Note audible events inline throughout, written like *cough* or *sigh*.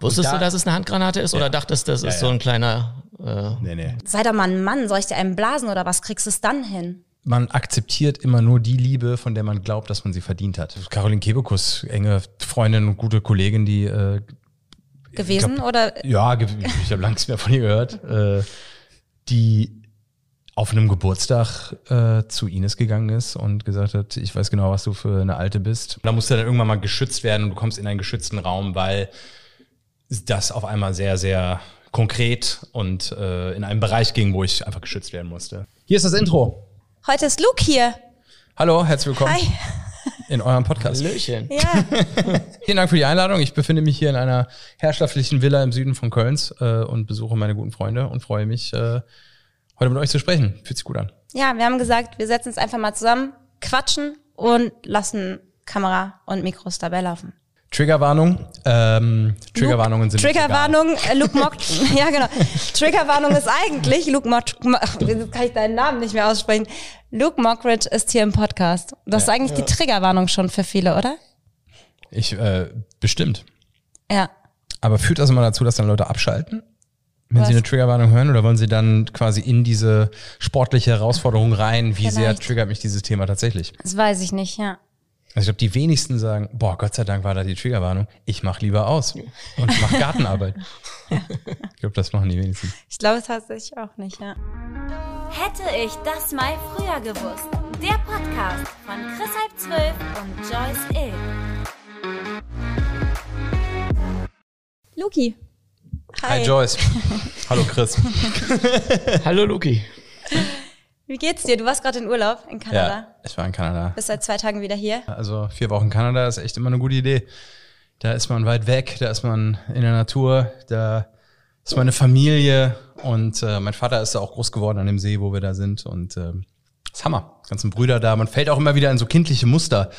Wusstest da- du, dass es eine Handgranate ist oder dachtest, das ist Ja, so ja. ein kleiner. Äh, Nee, nee. Sei doch mal ein Mann, soll ich dir einen blasen oder was kriegst du es dann hin? Man akzeptiert immer nur die Liebe, von der man glaubt, dass man sie verdient hat. Caroline Kebekus, enge Freundin und gute Kollegin, die äh, Gewesen oder ja, ge- ich habe lange nichts mehr von ihr gehört, äh, die auf einem Geburtstag äh, zu Ines gegangen ist und gesagt hat, ich weiß genau, was du für eine Alte bist. Da musste dann irgendwann mal geschützt werden und du kommst in einen geschützten Raum, weil das auf einmal sehr, sehr konkret und äh, in einen Bereich ging, wo ich einfach geschützt werden musste. Hier ist das Intro. heute ist Luke hier. Hallo, herzlich willkommen Hi. in eurem Podcast. Hallöchen. Ja, *laughs* Vielen Dank für die Einladung. Ich befinde mich hier in einer herrschaftlichen Villa im Süden von Kölns äh, und besuche meine guten Freunde und freue mich, äh, heute mit euch zu sprechen. Fühlt sich gut an. ja, wir haben gesagt, wir setzen uns einfach mal zusammen, quatschen und lassen Kamera und Mikros dabei laufen. Triggerwarnung. Ähm, Triggerwarnungen sind Triggerwarnung, äh, Luke Mock, *laughs* *laughs* ja genau. Triggerwarnung ist eigentlich, Luke Mock, ach, *laughs* jetzt kann ich deinen Namen nicht mehr aussprechen. Luke Mockridge ist hier im Podcast. Das ist eigentlich die Triggerwarnung schon für viele, oder? Ich, äh, bestimmt. Ja. Aber führt das immer dazu, dass dann Leute abschalten? Wenn Was? sie eine Triggerwarnung hören oder wollen sie dann quasi in diese sportliche Herausforderung rein? Wie sehr Vielleicht. triggert mich dieses Thema tatsächlich? Das weiß ich nicht, ja. Also ich glaube, die wenigsten sagen, boah, Gott sei Dank war da die Triggerwarnung. Ich mache lieber aus und mache Gartenarbeit. *laughs* Ich glaube, das machen die wenigsten. Ich glaube tatsächlich auch nicht, ja. Hätte ich das mal früher gewusst. Der Podcast von Chris Halb Zwölf und Joyce Ill. Luki. Hi, Joyce. *laughs* Hallo Chris. Hallo Luki. *laughs* Wie geht's dir? Du warst gerade in Urlaub in Kanada. Ja, ich war in Kanada. Bist seit zwei Tagen wieder hier. Also vier Wochen Kanada ist echt immer eine gute Idee. Da ist man weit weg, da ist man in der Natur, da ist meine Familie und äh, mein Vater ist da auch groß geworden an dem See, wo wir da sind und äh, ist Hammer. Die ganzen Brüder da. Man fällt auch immer wieder in so kindliche Muster.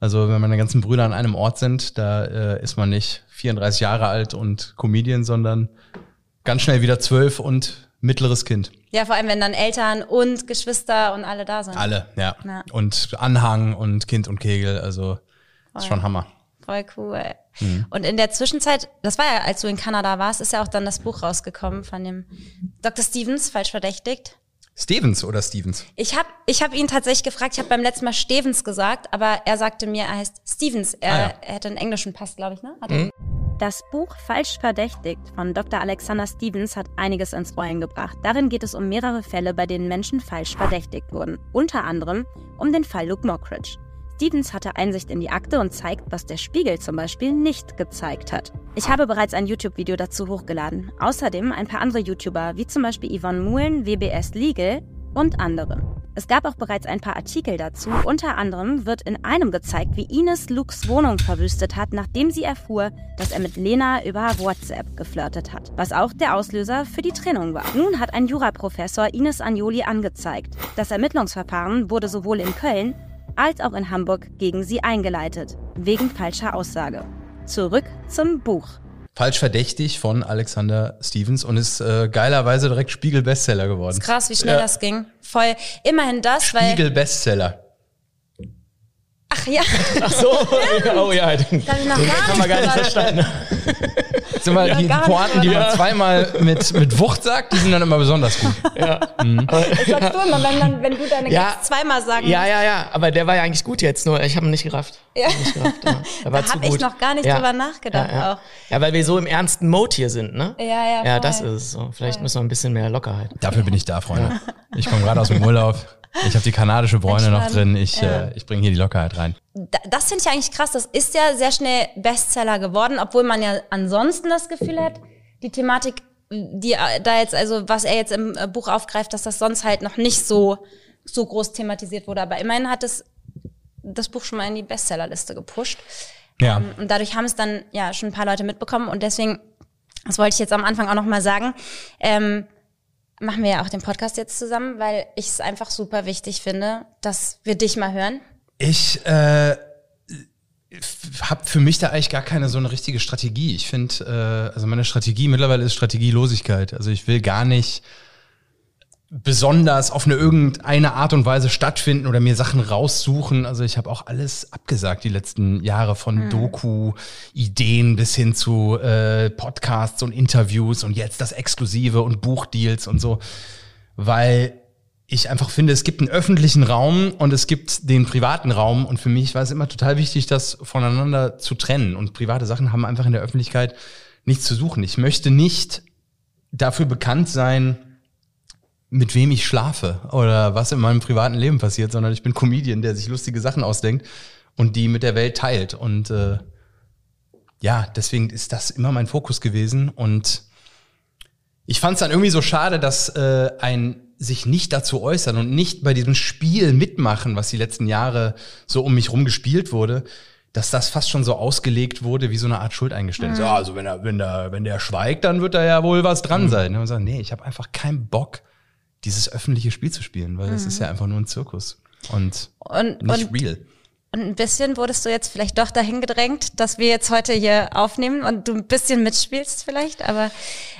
Also wenn meine ganzen Brüder an einem Ort sind, da äh, ist man nicht 34 Jahre alt und Comedian, sondern ganz schnell wieder zwölf und mittleres Kind. Ja, vor allem, wenn dann Eltern und Geschwister und alle da sind. Alle, ja. Ja. Und Anhang und Kind und Kegel, also ist schon Hammer. Voll cool. Mhm. Und in der Zwischenzeit, das war ja, als du in Kanada warst, ist ja auch dann das Buch rausgekommen von dem Dr. Stevens, falsch verdächtigt. Stevens oder Stevens? Ich habe ich hab ihn tatsächlich gefragt, ich habe beim letzten Mal Stevens gesagt, aber er sagte mir, er heißt Stevens. Er, Ah, ja. er hätte einen englischen Pass, glaube ich, ne? Hat er? Das Buch Falsch verdächtigt von Dr. Alexander Stevens hat einiges ins Rollen gebracht. Darin geht es um mehrere Fälle, bei denen Menschen falsch verdächtigt wurden. Unter anderem um den Fall Luke Mockridge. Stevens hatte Einsicht in die Akte und zeigt, was der Spiegel zum Beispiel nicht gezeigt hat. Ich habe bereits ein YouTube-Video dazu hochgeladen. Außerdem ein paar andere YouTuber, wie zum Beispiel Yvonne Muhlen, WBS Legal und andere. Es gab auch bereits ein paar Artikel dazu. Unter anderem wird in einem gezeigt, wie Ines Lukes Wohnung verwüstet hat, nachdem sie erfuhr, dass er mit Lena über WhatsApp geflirtet hat. Was auch der Auslöser für die Trennung war. Nun hat ein Juraprofessor Ines Agnoli angezeigt. Das Ermittlungsverfahren wurde sowohl in Köln als auch in Hamburg gegen sie eingeleitet. Wegen falscher Aussage. Zurück zum Buch. Falsch verdächtig von Alexander Stevens und ist äh, geilerweise direkt Spiegel-Bestseller geworden. Ist krass, wie schnell Ja. das ging. Voll, immerhin das, weil, Spiegel-Bestseller. ach ja, Ach so. *laughs* oh ja. Den, da hab ich noch gar haben wir gar nicht drüber- *laughs* verstanden. Sind mal die Pointen, die man zweimal mit, mit Wucht sagt, die sind dann immer besonders gut. Das sagst du immer, wenn, dann, wenn du deine Ja. Gags zweimal sagen Ja, ja, ja. Aber der war ja eigentlich gut jetzt, nur ich habe ihn nicht gerafft. Ja. Nicht gerafft, ja. Da zu hab ich noch gar nicht ja. drüber nachgedacht Ja, ja. auch. ja, weil wir so im ernsten Mode hier sind, ne? Ja, ja, Ja, voll. das ist es so. Vielleicht müssen wir ein bisschen mehr Lockerheit. Dafür bin ich da, Freunde. Ich komme gerade aus dem Urlaub. Ich habe die kanadische Bräune noch drin. Ich, Ja. äh, ich bringe hier die Lockerheit rein. Da- Das finde ich eigentlich krass. Das ist ja sehr schnell Bestseller geworden, obwohl man ja ansonsten das Gefühl hat, die Thematik, die äh, da jetzt, also was er jetzt im äh, Buch aufgreift, dass das sonst halt noch nicht so, so groß thematisiert wurde. Aber immerhin hat es das Buch schon mal in die Bestsellerliste gepusht. Ja. Ähm, Und dadurch haben es dann ja schon ein paar Leute mitbekommen. Und deswegen, das wollte ich jetzt am Anfang auch noch mal sagen, ähm, machen wir ja auch den Podcast jetzt zusammen, weil ich es einfach super wichtig finde, dass wir dich mal hören. Ich äh, habe für mich da eigentlich gar keine so eine richtige Strategie. Ich finde, äh, also meine Strategie mittlerweile ist Strategielosigkeit. Also ich will gar nicht besonders auf eine irgendeine Art und Weise stattfinden oder mir Sachen raussuchen. Also ich habe auch alles abgesagt die letzten Jahre von Doku-Ideen bis hin zu äh, Podcasts und Interviews und jetzt das Exklusive und Buchdeals und so, weil ich einfach finde, es gibt einen öffentlichen Raum und es gibt den privaten Raum und für mich war es immer total wichtig, das voneinander zu trennen und private Sachen haben einfach in der Öffentlichkeit nichts zu suchen. Ich möchte nicht dafür bekannt sein, mit wem ich schlafe oder was in meinem privaten Leben passiert, sondern ich bin Comedian, der sich lustige Sachen ausdenkt und die mit der Welt teilt. Und äh, ja, deswegen ist das immer mein Fokus gewesen. Und ich fand es dann irgendwie so schade, dass äh, ein sich nicht dazu äußern und nicht bei diesem Spiel mitmachen, was die letzten Jahre so um mich rum gespielt wurde, dass das fast schon so ausgelegt wurde wie so eine Art Schuldeingeständnis. Ja, also wenn er, wenn der, wenn der schweigt, dann wird da ja wohl was dran sein. Und sagen, nee, ich habe einfach keinen Bock, dieses öffentliche Spiel zu spielen, weil das ist ja einfach nur ein Zirkus und, Und, nicht und, real. Und ein bisschen wurdest du jetzt vielleicht doch dahin gedrängt, dass wir jetzt heute hier aufnehmen und du ein bisschen mitspielst vielleicht, aber,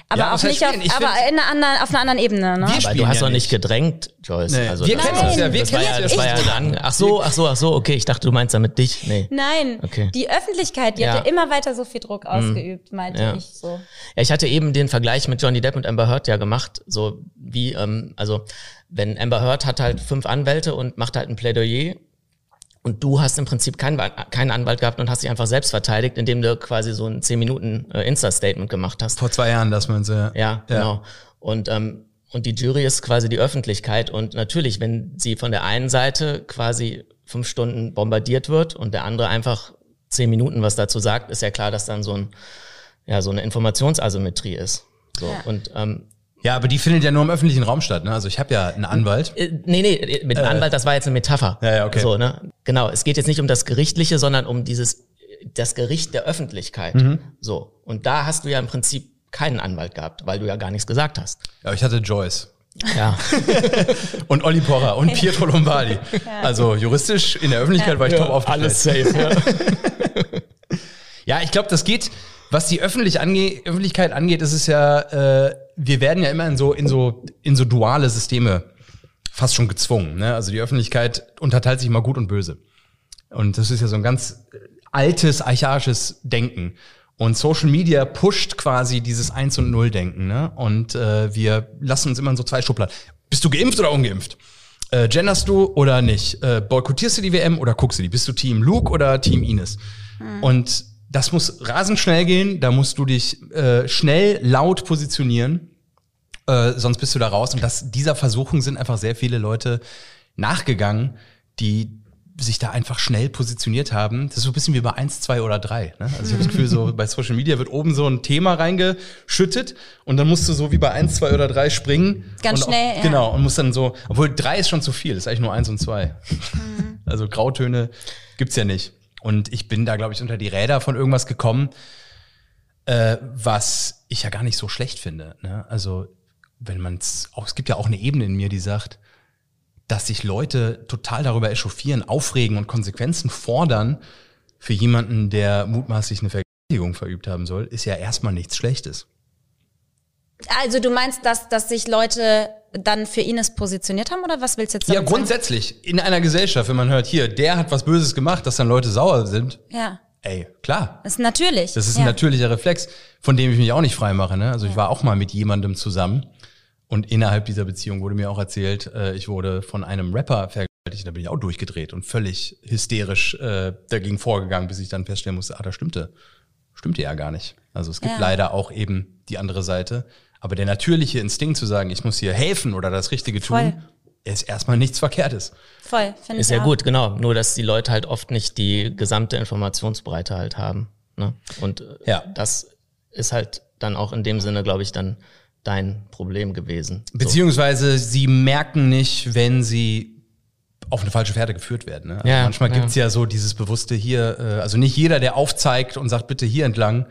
aber Ja, auch nicht auf, aber in einer anderen, auf einer anderen Ebene, ne? Wir Aber du hast ja doch nicht nicht. gedrängt, Joyce. Nee, Also wir kennen uns ja, wir kennen ja, uns das war ja ja dann. Ach so, ach so, ach so, okay. Ich dachte, du meinst damit dich. Nee. Nein, Okay. die Öffentlichkeit, die Ja. hat ja immer weiter so viel Druck ausgeübt, meinte Ja. ich so. Ja, ich hatte eben den Vergleich mit Johnny Depp und Amber Heard ja gemacht, so wie, ähm, also wenn Amber Heard hat halt fünf Anwälte und macht halt ein Plädoyer und du hast im Prinzip keinen, keinen Anwalt gehabt und hast dich einfach selbst verteidigt, indem du quasi so ein 10 Minuten äh, Insta-Statement gemacht hast. Vor zwei Jahren, dass man so. Ja, genau. Und, ähm, und die Jury ist quasi die Öffentlichkeit. Und natürlich, wenn sie von der einen Seite quasi fünf Stunden bombardiert wird und der andere einfach zehn Minuten was dazu sagt, ist ja klar, dass dann so ein, ja, so eine Informationsasymmetrie ist. So. Ja. Und ähm, Ja, aber die findet ja nur im öffentlichen Raum statt. Ne? Also ich habe ja einen Anwalt. äh, nee, nee, mit dem Anwalt, das war jetzt eine Metapher. Ja, ja, okay. So, ne? Genau, es geht jetzt nicht um das Gerichtliche, sondern um dieses, das Gericht der Öffentlichkeit. Mhm. So. Und da hast du ja im Prinzip keinen Anwalt gehabt, weil du ja gar nichts gesagt hast. Ja, ich hatte Joyce. Ja. *laughs* Und Olli Porra und Pietro Lombardi. Also juristisch in der Öffentlichkeit war ich top aufgestellt. safe, ja. *laughs* Ja, ich glaube, das geht, was die öffentlich ange Öffentlichkeit angeht, ist es ja, äh, wir werden ja immer in so, in so, in so duale Systeme fast schon gezwungen. Ne? Also die Öffentlichkeit unterteilt sich mal gut und böse. Und das ist ja so ein ganz äh, altes, archaisches Denken. Und Social Media pusht quasi dieses Eins- und Null-Denken. Ne? Und äh, wir lassen uns immer in so zwei Schubladen. Bist du geimpft oder ungeimpft? Äh, genderst du oder nicht? Äh, boykottierst du die WM oder guckst du die? Bist du Team Luke oder Team Ines? Und das muss rasend schnell gehen. Da musst du dich äh, schnell, laut positionieren. Äh, sonst bist du da raus. Und das, dieser Versuchung sind einfach sehr viele Leute nachgegangen, die sich da einfach schnell positioniert haben. Das ist so ein bisschen wie bei eins, zwei oder drei. Ne? Also ich habe das Gefühl, so bei Social Media wird oben so ein Thema reingeschüttet und dann musst du so wie bei eins, zwei oder drei springen. Ganz und schnell, Auch, ja. Genau, und musst dann so, obwohl drei ist schon zu viel, ist eigentlich nur eins und zwei. Also Grautöne gibt's ja nicht. Und ich bin da, glaube ich, unter die Räder von irgendwas gekommen, äh, was ich ja gar nicht so schlecht finde. Ne? Also, wenn man es auch, es gibt ja auch eine Ebene in mir, die sagt, dass sich Leute total darüber echauffieren, aufregen und Konsequenzen fordern für jemanden, der mutmaßlich eine Vergewaltigung verübt haben soll, ist ja erstmal nichts Schlechtes. Also du meinst, dass, dass sich Leute dann für Ines positioniert haben oder was willst du jetzt Ja, damit sagen? grundsätzlich in einer Gesellschaft, wenn man hört, hier, der hat was Böses gemacht, dass dann Leute sauer sind, Ja, ey, klar, das ist natürlich. Das ist ja. ein natürlicher Reflex, von dem ich mich auch nicht frei mache. Ne? Also ich war auch mal mit jemandem zusammen und innerhalb dieser Beziehung wurde mir auch erzählt, äh, ich wurde von einem Rapper vergewaltigt. Da bin ich auch durchgedreht und völlig hysterisch äh, dagegen vorgegangen, bis ich dann feststellen musste, ah, das stimmte. Stimmte ja gar nicht. Also es gibt Ja. leider auch eben die andere Seite. Aber der natürliche Instinkt zu sagen, ich muss hier helfen oder das Richtige tun, Voll. ist erstmal nichts Verkehrtes. Voll, finde ich Ist ja auch. gut, genau. Nur, dass die Leute halt oft nicht die gesamte Informationsbreite halt haben. Ne? Und äh, Ja. das ist halt dann auch in dem Sinne, glaube ich, dann dein Problem gewesen. So. Beziehungsweise sie merken nicht, wenn sie auf eine falsche Fährte geführt werden. Ne? Also Ja, manchmal ja. gibt's ja so dieses bewusste hier, äh, also nicht jeder, der aufzeigt und sagt, bitte hier entlang,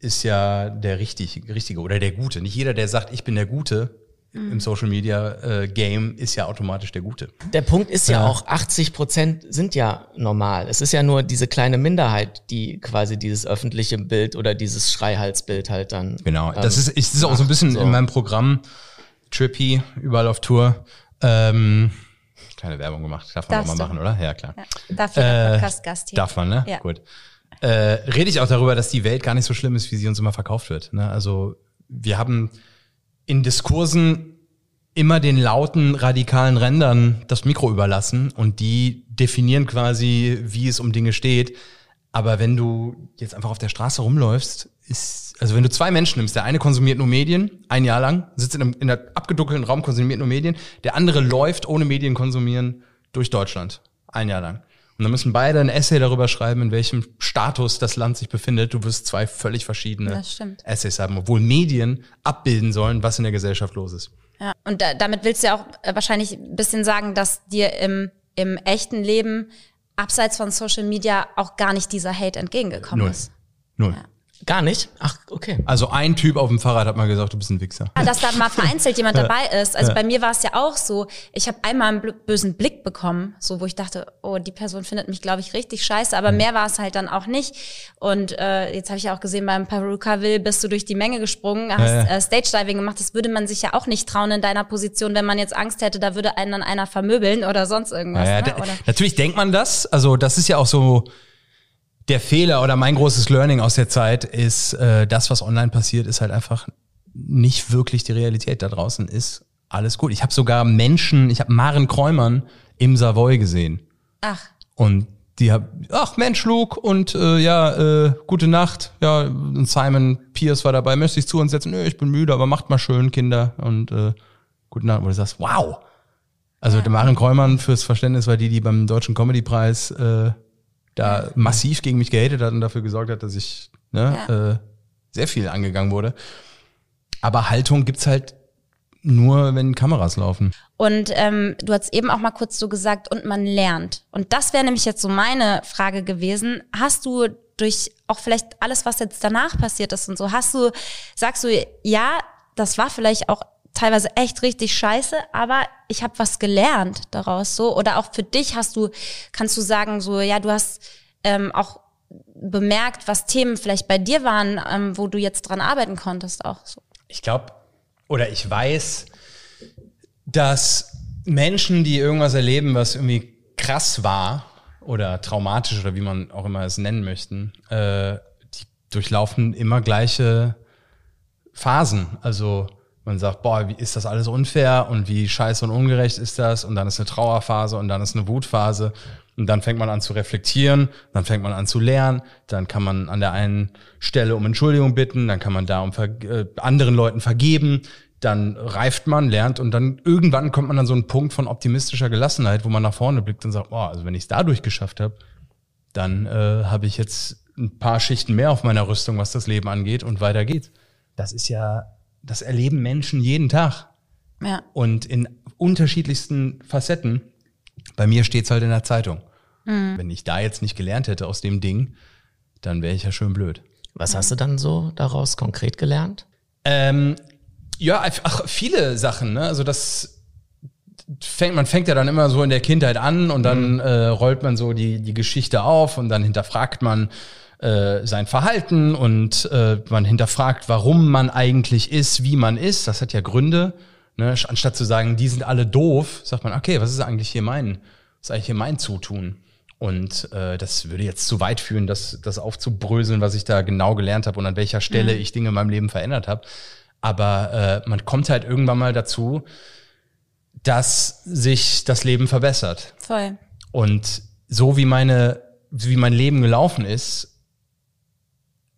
ist ja der richtig, richtige oder der Gute. Nicht jeder, der sagt, ich bin der Gute Mhm. im Social Media äh, Game, ist ja automatisch der Gute. Der Punkt ist ja, Ja. auch, 80 Prozent sind ja normal. Es ist ja nur diese kleine Minderheit, die quasi dieses öffentliche Bild oder dieses Schreihalsbild halt dann. Genau. ähm, das ist, ist, ist auch so ein bisschen so. in meinem Programm trippy, überall auf Tour. Ähm, keine Werbung gemacht, darf man auch Darfst mal du. machen, oder? Ja, klar. Ja. Dafür der Äh, Podcast-Gast hier. Darf man, ne? Ja. Gut. Äh, rede ich auch darüber, dass die Welt gar nicht so schlimm ist, wie sie uns immer verkauft wird. Ne? Also wir haben in Diskursen immer den lauten, radikalen Rändern das Mikro überlassen und die definieren quasi, wie es um Dinge steht. Aber wenn du jetzt einfach auf der Straße rumläufst, ist, also wenn du zwei Menschen nimmst, der eine konsumiert nur Medien, ein Jahr lang, sitzt in einem, in einem abgedunkelten Raum, konsumiert nur Medien, der andere läuft ohne Medien konsumieren durch Deutschland, ein Jahr lang. Und dann müssen beide ein Essay darüber schreiben, in welchem Status das Land sich befindet. Du wirst zwei völlig verschiedene. Essays haben, obwohl Medien abbilden sollen, was in der Gesellschaft los ist. Ja, und da, damit willst du ja auch äh, wahrscheinlich ein bisschen sagen, dass dir im, im echten Leben abseits von Social Media auch gar nicht dieser Hate entgegengekommen Null. ist. Null. Gar nicht? Ach, okay. Also ein Typ auf dem Fahrrad hat mal gesagt, du bist ein Wichser. Ah, dass da mal vereinzelt jemand *laughs* dabei ist. Also bei mir war es ja auch so, ich habe einmal einen bösen Blick bekommen, so wo ich dachte, oh, die Person findet mich, glaube ich, richtig scheiße, aber mehr war es halt dann auch nicht. Und äh, jetzt habe ich ja auch gesehen, beim Perukaville bist du durch die Menge gesprungen, hast Ja, ja. äh, Stage-Diving gemacht. Das würde man sich ja auch nicht trauen in deiner Position, wenn man jetzt Angst hätte, da würde einen dann einer vermöbeln oder sonst irgendwas. Ja, ja, ne? oder? natürlich denkt man das. Also das ist ja auch so der Fehler oder mein großes Learning aus der Zeit ist, äh, das, was online passiert, ist halt einfach nicht wirklich die Realität. Da draußen ist alles gut. Ich habe sogar Menschen, ich habe Maren Kräumann im Savoy gesehen. Ach, Und die hab, ach Mensch, Luke, und äh, ja, äh, gute Nacht. Ja, und Simon Pierce war dabei, möchte ich zu uns setzen? Nö, ich bin müde, aber macht mal schön, Kinder. Und äh, gute Nacht. Wo du sagst, wow. Also der Maren Kräumann fürs Verständnis war die, die beim Deutschen Comedy-Preis äh, da massiv gegen mich gehatet hat und dafür gesorgt hat, dass ich ne, äh, sehr viel angegangen wurde. Aber Haltung gibt's halt nur, wenn Kameras laufen. Und ähm, du hast eben auch mal kurz so gesagt, und man lernt. Und das wäre nämlich jetzt so meine Frage gewesen. Hast du durch auch vielleicht alles, was jetzt danach passiert ist und so, hast du, sagst du, ja, das war vielleicht auch teilweise echt richtig scheiße, aber ich habe was gelernt daraus so. Oder auch für dich hast du, kannst du sagen, so, ja, du hast ähm, auch bemerkt, was Themen vielleicht bei dir waren, ähm, wo du jetzt dran arbeiten konntest, auch so. Ich glaube, oder ich weiß, dass Menschen, die irgendwas erleben, was irgendwie krass war oder traumatisch oder wie man auch immer es nennen möchten, äh, die durchlaufen immer gleiche Phasen. Also man sagt, boah, wie ist das alles unfair und wie scheiße und ungerecht ist das? Und dann ist eine Trauerphase und dann ist eine Wutphase. Und dann fängt man an zu reflektieren, dann fängt man an zu lernen, dann kann man an der einen Stelle um Entschuldigung bitten, dann kann man da um äh, anderen Leuten vergeben, dann reift man, lernt und dann irgendwann kommt man an so einen Punkt von optimistischer Gelassenheit, wo man nach vorne blickt und sagt, boah, also wenn ich es dadurch geschafft habe, dann äh, habe ich jetzt ein paar Schichten mehr auf meiner Rüstung, was das Leben angeht und weiter geht's. Das ist ja, das erleben Menschen jeden Tag Ja. und in unterschiedlichsten Facetten. Bei mir steht's halt in der Zeitung. Wenn ich da jetzt nicht gelernt hätte aus dem Ding, dann wäre ich ja schön blöd. Was hast du dann so daraus konkret gelernt? Ähm, ja, ach, viele Sachen. Ne? Also das fängt, man fängt ja dann immer so in der Kindheit an und dann äh, rollt man so die, die Geschichte auf und dann hinterfragt man äh, sein Verhalten und äh, man hinterfragt, warum man eigentlich ist, wie man ist. Das hat ja Gründe. Ne? Anstatt zu sagen, die sind alle doof, sagt man, okay, was ist eigentlich hier mein, was ist eigentlich hier mein Zutun? Und äh, das würde jetzt zu weit führen, das, das aufzubröseln, was ich da genau gelernt habe und an welcher Stelle ich Dinge in meinem Leben verändert habe. Aber äh, man kommt halt irgendwann mal dazu, dass sich das Leben verbessert. Voll. Und so wie meine, wie mein Leben gelaufen ist,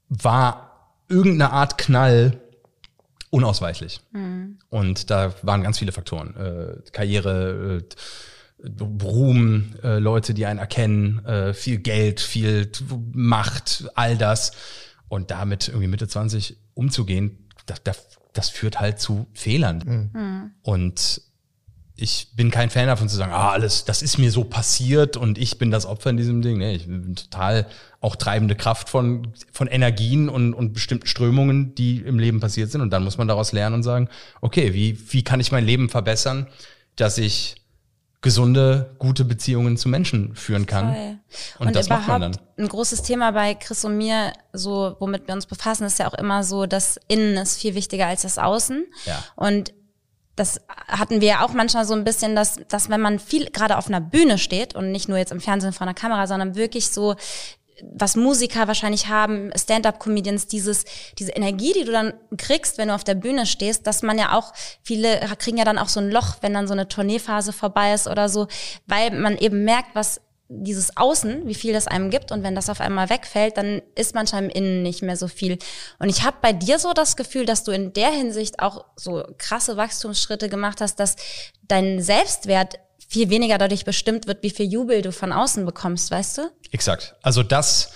war irgendeine Art Knall unausweichlich. Und da waren ganz viele Faktoren. Äh, Karriere, äh, Ruhm, äh, Leute, die einen erkennen, äh, viel Geld, viel Macht, all das. Und damit irgendwie Mitte 20 umzugehen, das, das, das führt halt zu Fehlern. Und ich bin kein Fan davon zu sagen, ah, alles, das ist mir so passiert und ich bin das Opfer in diesem Ding. Nee, ich bin total auch treibende Kraft von, von Energien und, und bestimmten Strömungen, die im Leben passiert sind. Und dann muss man daraus lernen und sagen, okay, wie, wie kann ich mein Leben verbessern, dass ich gesunde, gute Beziehungen zu Menschen führen kann. Und, Und, das macht man dann. ein großes Thema bei Chris und mir, so womit wir uns befassen, ist ja auch immer so, das Innen ist viel wichtiger als das Außen. Ja. Und das hatten wir ja auch manchmal so ein bisschen, dass, dass wenn man viel gerade auf einer Bühne steht und nicht nur jetzt im Fernsehen vor einer Kamera, sondern wirklich so was Musiker wahrscheinlich haben, Stand-up-Comedians, dieses, diese Energie, die du dann kriegst, wenn du auf der Bühne stehst, dass man ja auch, viele kriegen ja dann auch so ein Loch, wenn dann so eine Tourneephase vorbei ist oder so, weil man eben merkt, was dieses Außen, wie viel das einem gibt und wenn das auf einmal wegfällt, dann ist manchmal im Innen nicht mehr so viel. Und ich habe bei dir so das Gefühl, dass du in der Hinsicht auch so krasse Wachstumsschritte gemacht hast, dass dein Selbstwert viel weniger dadurch bestimmt wird, wie viel Jubel du von außen bekommst, weißt du? Exakt. Also das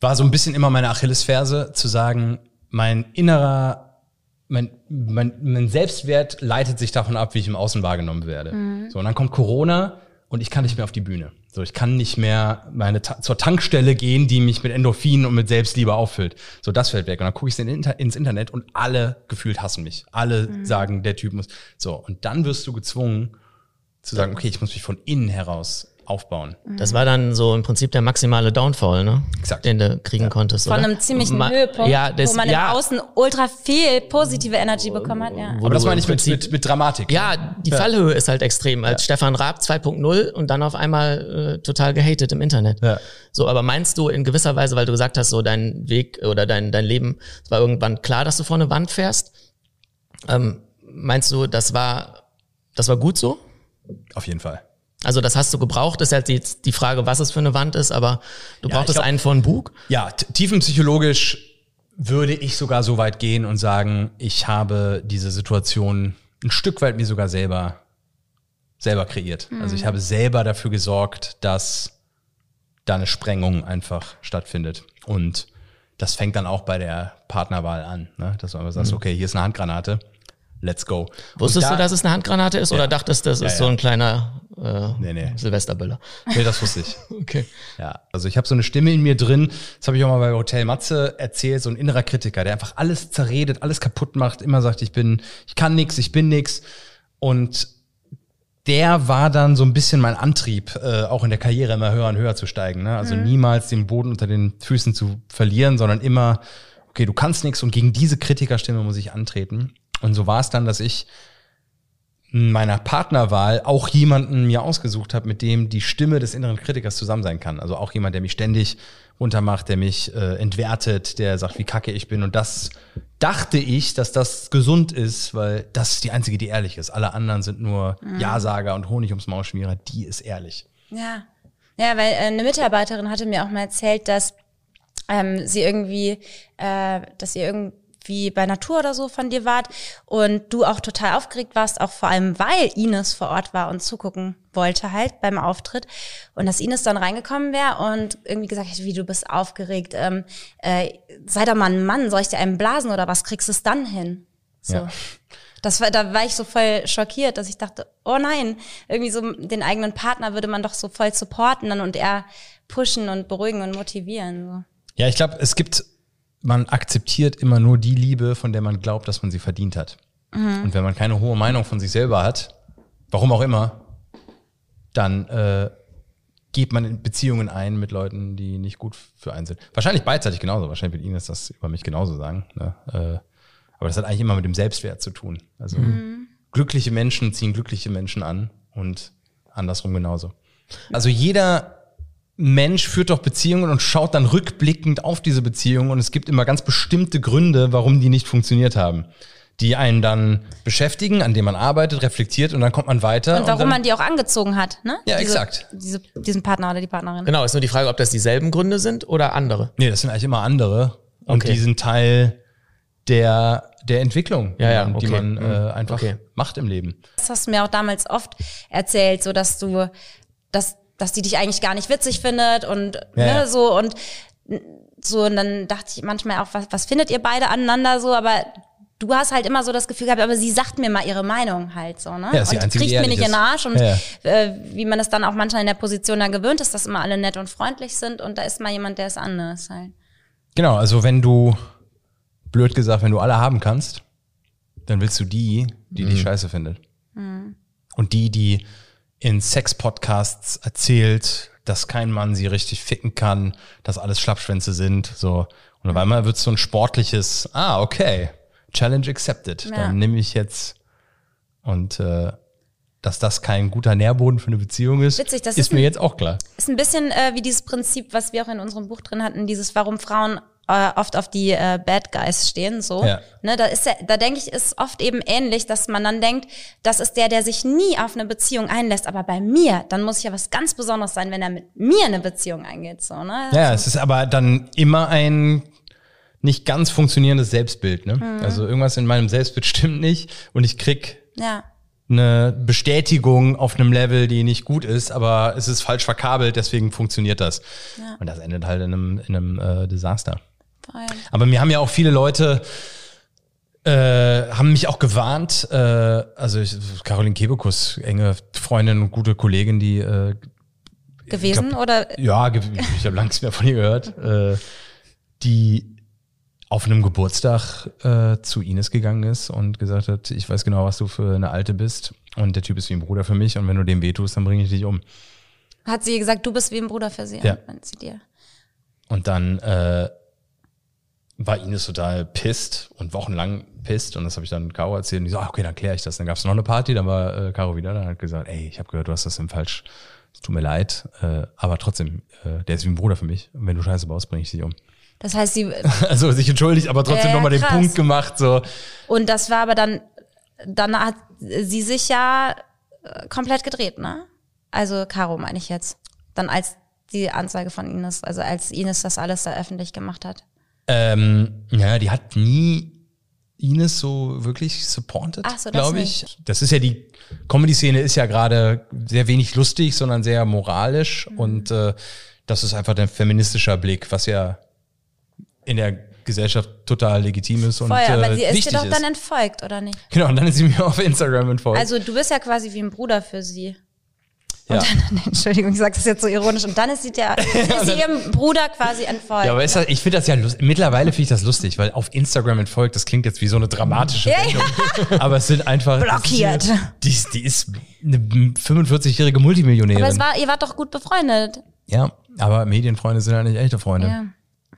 war so ein bisschen immer meine Achillesferse, zu sagen, mein innerer, mein, mein, mein Selbstwert leitet sich davon ab, wie ich im Außen wahrgenommen werde. Mhm. So, und dann kommt Corona und ich kann nicht mehr auf die Bühne. So, ich kann nicht mehr meine zur Tankstelle gehen, die mich mit Endorphinen und mit Selbstliebe auffüllt. So, das fällt weg. Und dann gucke ich ins Internet und alle gefühlt hassen mich. Alle mhm. sagen, der Typ muss. So, und dann wirst du gezwungen zu sagen, okay, ich muss mich von innen heraus aufbauen. Das war dann so im Prinzip der maximale Downfall, ne? Exakt. Den du kriegen ja. konntest. Von oder? einem ziemlichen Ma Höhepunkt, ja, das, wo man ja, im Außen ultra viel positive Energy bekommen hat. Ja. Aber das meine ich mit, mit, mit Dramatik. Ja, die ja. Fallhöhe ist halt extrem. Als Stefan Raab 2.0 und dann auf einmal äh, total gehatet im Internet. Ja. So, aber meinst du in gewisser Weise, weil du gesagt hast, so dein Weg oder dein, dein Leben, es war irgendwann klar, dass du vor eine Wand fährst? Ähm, meinst du, das war, das war gut so? Auf jeden Fall. Also das hast du gebraucht, ist halt jetzt die Frage, was es für eine Wand ist, aber du ja, brauchtest glaub, einen von Bug? Ja, tiefenpsychologisch würde ich sogar so weit gehen und sagen, ich habe diese Situation ein Stück weit mir sogar selber, selber kreiert. Mhm. Also ich habe selber dafür gesorgt, dass da eine Sprengung einfach stattfindet. Und das fängt dann auch bei der Partnerwahl an, ne? dass du einfach sagst, mhm. okay, hier ist eine Handgranate let's go. Wusstest da, du, dass es eine Handgranate ist ja. oder dachtest, das ist ja, so ein kleiner äh, nee, nee. Silvesterböller? Nee, das wusste ich. *laughs* okay. Ja, also ich habe so eine Stimme in mir drin, das habe ich auch mal bei Hotel Matze erzählt, so ein innerer Kritiker, der einfach alles zerredet, alles kaputt macht, immer sagt, ich bin, ich kann nix, ich bin nix. Und der war dann so ein bisschen mein Antrieb, äh, auch in der Karriere immer höher und höher zu steigen. Ne? Also mhm. niemals den Boden unter den Füßen zu verlieren, sondern immer, okay, du kannst nichts und gegen diese Kritikerstimme muss ich antreten. Und so war es dann, dass ich meiner Partnerwahl auch jemanden mir ausgesucht habe, mit dem die Stimme des inneren Kritikers zusammen sein kann. Also auch jemand, der mich ständig runtermacht, der mich äh, entwertet, der sagt, wie kacke ich bin. Und das dachte ich, dass das gesund ist, weil das ist die einzige, die ehrlich ist. Alle anderen sind nur mhm. Ja-Sager und Honig ums Maul schmierer. Die ist ehrlich. Ja. Ja, weil äh, eine Mitarbeiterin hatte mir auch mal erzählt, dass ähm, sie irgendwie, äh, dass sie irgendwie wie bei Natur oder so von dir wart und du auch total aufgeregt warst, auch vor allem, weil Ines vor Ort war und zugucken wollte halt beim Auftritt und dass Ines dann reingekommen wäre und irgendwie gesagt hätte, wie du bist aufgeregt, ähm, äh, sei doch mal ein Mann, soll ich dir einen blasen oder was, kriegst du es dann hin? So. Ja. Das war, da war ich so voll schockiert, dass ich dachte, oh nein, irgendwie so den eigenen Partner würde man doch so voll supporten und eher pushen und beruhigen und motivieren. So. Ja, ich glaube, es gibt man akzeptiert immer nur die Liebe, von der man glaubt, dass man sie verdient hat. Mhm. Und wenn man keine hohe Meinung von sich selber hat, warum auch immer, dann äh, geht man in Beziehungen ein mit Leuten, die nicht gut für einen sind. Wahrscheinlich beidseitig genauso. Wahrscheinlich wird Ines das über mich genauso sagen. Ne? Äh, aber das hat eigentlich immer mit dem Selbstwert zu tun. Also mhm. glückliche Menschen ziehen glückliche Menschen an und andersrum genauso. Also jeder Mensch führt doch Beziehungen und schaut dann rückblickend auf diese Beziehungen und es gibt immer ganz bestimmte Gründe, warum die nicht funktioniert haben. Die einen dann beschäftigen, an denen man arbeitet, reflektiert und dann kommt man weiter. Und warum und dann, man die auch angezogen hat, ne? Ja, diese, exakt. Diese, diesen Partner oder die Partnerin. Genau, ist nur die Frage, ob das dieselben Gründe sind oder andere. Nee, das sind eigentlich immer andere. Und okay. die sind Teil der, der Entwicklung, ja, ja, okay. die man äh, einfach okay. macht im Leben. Das hast du mir auch damals oft erzählt, so dass du, dass dass die dich eigentlich gar nicht witzig findet und ja, ne, so und so und dann dachte ich manchmal auch, was, was findet ihr beide aneinander so, aber du hast halt immer so das Gefühl gehabt, aber sie sagt mir mal ihre Meinung halt so, ne? Ja, und einzige, kriegt mir nicht in den Arsch und ja. äh, wie man es dann auch manchmal in der Position dann gewöhnt ist, dass immer alle nett und freundlich sind und da ist mal jemand, der ist anders halt. Genau, also wenn du, blöd gesagt, wenn du alle haben kannst, dann willst du die, die mhm. dich scheiße findet. Mhm. Und die, die in Sex-Podcasts erzählt, dass kein Mann sie richtig ficken kann, dass alles Schlappschwänze sind, so. Und auf einmal wird so ein sportliches, ah, okay, Challenge accepted. Ja. Dann nehme ich jetzt Und äh, dass das kein guter Nährboden für eine Beziehung ist, Witzig, das ist, ist mir ein- jetzt auch klar. Ist ein bisschen äh, wie dieses Prinzip, was wir auch in unserem Buch drin hatten, dieses, warum Frauen äh, oft auf die äh, Bad Guys stehen, so. Ja. Ne, da ist ja, da denke ich, ist oft eben ähnlich, dass man dann denkt, das ist der, der sich nie auf eine Beziehung einlässt, aber bei mir, dann muss ja was ganz Besonderes sein, wenn er mit mir eine Beziehung eingeht, so, ne? Ja, es ist aber dann immer ein nicht ganz funktionierendes Selbstbild. Ne? Mhm. Also irgendwas in meinem Selbstbild stimmt nicht und ich krieg Ja. eine Bestätigung auf einem Level, die nicht gut ist, aber es ist falsch verkabelt, deswegen funktioniert das. Und das endet halt in einem, in einem äh, Desaster. Aber mir haben ja auch viele Leute äh, haben mich auch gewarnt, äh, also ich, Caroline Kebekus, enge Freundin und gute Kollegin, die äh, Gewesen oder ja, ich habe lange nichts mehr von ihr gehört, äh, die auf einem Geburtstag äh, zu Ines gegangen ist und gesagt hat, ich weiß genau, was du für eine Alte bist und der Typ ist wie ein Bruder für mich und wenn du dem wehtust, dann bringe ich dich um. hat sie gesagt, du bist wie ein Bruder für sie? Ja. meint sie dir. Und dann äh, war Ines total pisst und wochenlang pisst und das habe ich dann Caro erzählt und die so, ah, okay, dann kläre ich das. Dann gab es noch eine Party, dann war äh, Caro wieder da und hat gesagt, ey, ich habe gehört, du hast das im Falsch, es tut mir leid, äh, aber trotzdem, äh, der ist wie ein Bruder für mich und wenn du Scheiße baust, bringe ich dich um. Das heißt, sie, *laughs* Also sich entschuldigt, aber trotzdem Ja, nochmal den. Punkt gemacht, so. und das war aber dann, dann hat sie sich ja äh, komplett gedreht, ne? Also Caro meine ich jetzt. Dann als die Anzeige von Ines, also als Ines das alles da öffentlich gemacht hat. Ähm, ja, die hat nie Ines so wirklich supported, Ach so, das glaube ich. nicht. Das ist ja die Comedy-Szene ist ja gerade sehr wenig lustig, sondern sehr moralisch Mhm. und äh, das ist einfach ein feministischer Blick, was ja in der Gesellschaft total legitim ist und Voll, aber äh, sie ist dir doch ist. dann entfolgt, oder nicht? genau, und dann ist sie mir *laughs* auf Instagram entfolgt. Also du bist ja quasi wie ein Bruder für sie. Ja. *laughs* Entschuldigung, ich sage das jetzt so ironisch. Und dann ist sie, der, *laughs* ist sie ihrem Bruder quasi entfolgt. Ja, aber ist das, ich finde das ja lustig. Mittlerweile finde ich das lustig, weil auf Instagram entfolgt, das klingt jetzt wie so eine dramatische Ja, Wendung. *laughs* Aber es sind einfach. Blockiert. ist- Die, ist- die ist eine 45-jährige Multimillionärin. aber es war, ihr wart doch gut befreundet. ja, aber Medienfreunde sind ja nicht echte Freunde. Ja.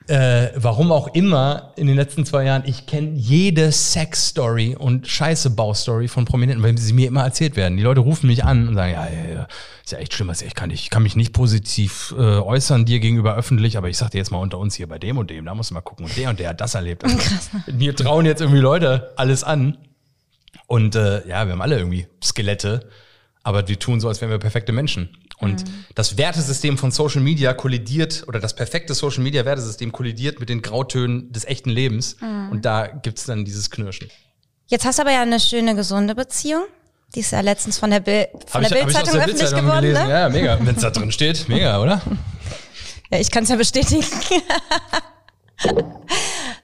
Äh, warum auch immer in den letzten zwei Jahren, ich kenne jede Sex-Story und Scheiße-Bau-Story von Prominenten, weil sie mir immer erzählt werden. Die Leute rufen mich an und sagen, ja, ja, ja, ist ja echt schlimm, ich kann, nicht, ich kann mich nicht positiv äh, äußern dir gegenüber öffentlich, aber ich sag dir jetzt mal unter uns hier bei dem und dem, da musst du mal gucken und der und der hat das erlebt. Also, mir trauen jetzt irgendwie Leute alles an und äh, ja, wir haben alle irgendwie Skelette, aber wir tun so, als wären wir perfekte Menschen. Und das Wertesystem von Social Media kollidiert, oder das perfekte Social Media Wertesystem kollidiert mit den Grautönen des echten Lebens. Und da gibt's dann dieses Knirschen. Jetzt hast du aber ja eine schöne, gesunde Beziehung. Die ist ja letztens von der, Bild, von der Bildzeitung öffentlich Bildzeitung geworden, gelesen. ne? Ja, mega. Wenn es da drin steht, *laughs* mega, oder? Ja, ich kann es ja bestätigen. *laughs*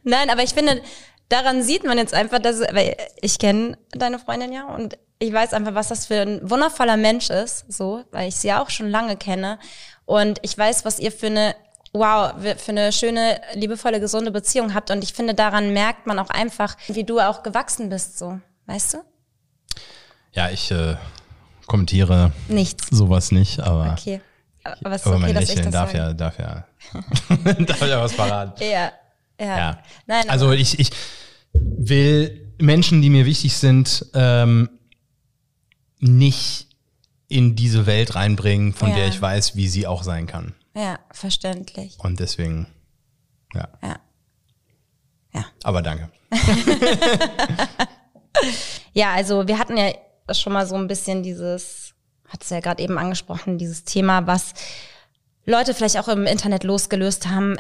Nein, aber ich finde, daran sieht man jetzt einfach, dass, weil ich kenne deine Freundin ja und ich weiß einfach, was das für ein wundervoller Mensch ist, so, weil ich sie ja auch schon lange kenne und ich weiß, was ihr für eine wow, für eine schöne, liebevolle, gesunde Beziehung habt und ich finde, daran merkt man auch einfach, wie du auch gewachsen bist, so, weißt du? Ja, ich äh, kommentiere Nichts. sowas nicht, aber, Okay. Aber aber okay, mein Lächeln darf ja, darf ja, *laughs* darf ja was verraten. *laughs* Ja, ja. Ja. Nein, also ich, ich will Menschen, die mir wichtig sind, ähm, nicht in diese Welt reinbringen, von Ja. der ich weiß, wie sie auch sein kann. ja, verständlich. Und deswegen, ja. Ja. Ja. Aber danke. *laughs* Ja, also wir hatten ja schon mal so ein bisschen dieses, hat es ja gerade eben angesprochen, dieses Thema, was Leute vielleicht auch im Internet losgelöst haben.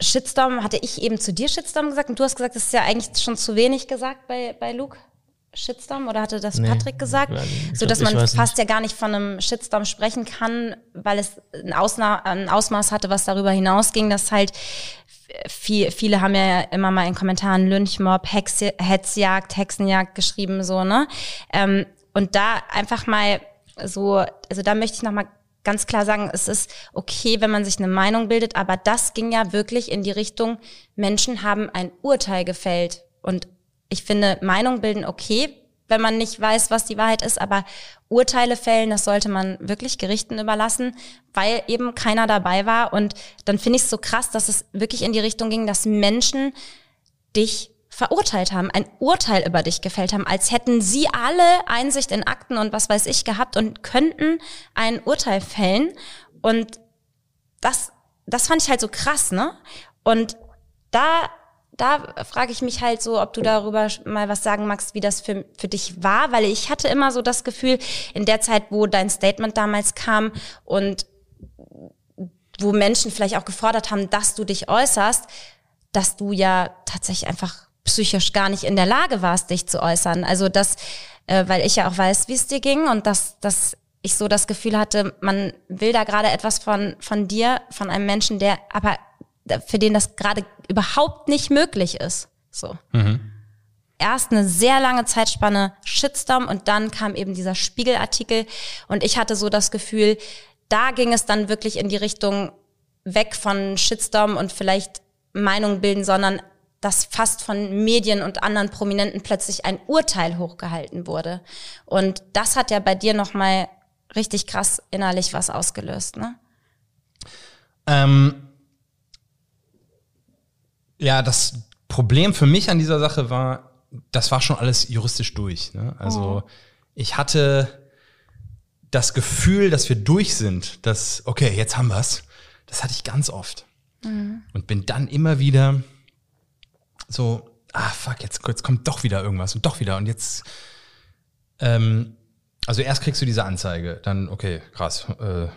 Shitstorm, hatte ich eben zu dir Shitstorm gesagt und du hast gesagt, das ist ja eigentlich schon zu wenig gesagt bei, bei Luke. Shitstorm oder hatte das Nee, Patrick gesagt? so dass man fast ja gar nicht von einem Shitstorm sprechen kann, weil es ein, Ausna ein Ausmaß hatte, was darüber hinausging, dass halt viel, viele haben ja immer mal in Kommentaren Lynchmob, Hex, Hetzjagd, Hexenjagd geschrieben, so, ne? Ähm, und da einfach mal so, also da möchte ich nochmal ganz klar sagen, es ist okay, wenn man sich eine Meinung bildet, aber das ging ja wirklich in die Richtung, Menschen haben ein Urteil gefällt. Und ich finde, Meinung bilden okay, wenn man nicht weiß, was die Wahrheit ist, aber Urteile fällen, das sollte man wirklich Gerichten überlassen, weil eben keiner dabei war. Und dann finde ich es so krass, dass es wirklich in die Richtung ging, dass Menschen dich verurteilt haben, ein Urteil über dich gefällt haben, als hätten sie alle Einsicht in Akten und was weiß ich gehabt und könnten ein Urteil fällen. Und das, das fand ich halt so krass, ne? Und da, da frage ich mich halt so, ob du darüber mal was sagen magst, wie das für, für dich war, weil ich hatte immer so das Gefühl, in der Zeit, wo dein Statement damals kam und wo Menschen vielleicht auch gefordert haben, dass du dich äußerst, dass du ja tatsächlich einfach psychisch gar nicht in der Lage warst, dich zu äußern. Also das, äh, weil ich ja auch weiß, wie es dir ging und dass, dass ich so das Gefühl hatte, man will da gerade etwas von, von dir, von einem Menschen, der aber für den das gerade überhaupt nicht möglich ist. So. Mhm. Erst eine sehr lange Zeitspanne Shitstorm und dann kam eben dieser Spiegelartikel und ich hatte so das Gefühl, da ging es dann wirklich in die Richtung weg von Shitstorm und vielleicht Meinung bilden, sondern dass fast von Medien und anderen Prominenten plötzlich ein Urteil hochgehalten wurde. Und das hat ja bei dir nochmal richtig krass innerlich was ausgelöst, ne? Ähm, ja, das Problem für mich an dieser Sache war, das war schon alles juristisch durch. Ne? Also oh. ich hatte das Gefühl, dass wir durch sind, dass, okay, jetzt haben wir's. Das hatte ich ganz oft. Mhm. Und bin dann immer wieder so, ah fuck, jetzt, jetzt kommt doch wieder irgendwas und doch wieder. Und jetzt, ähm, also erst kriegst du diese Anzeige, dann, okay, krass, äh,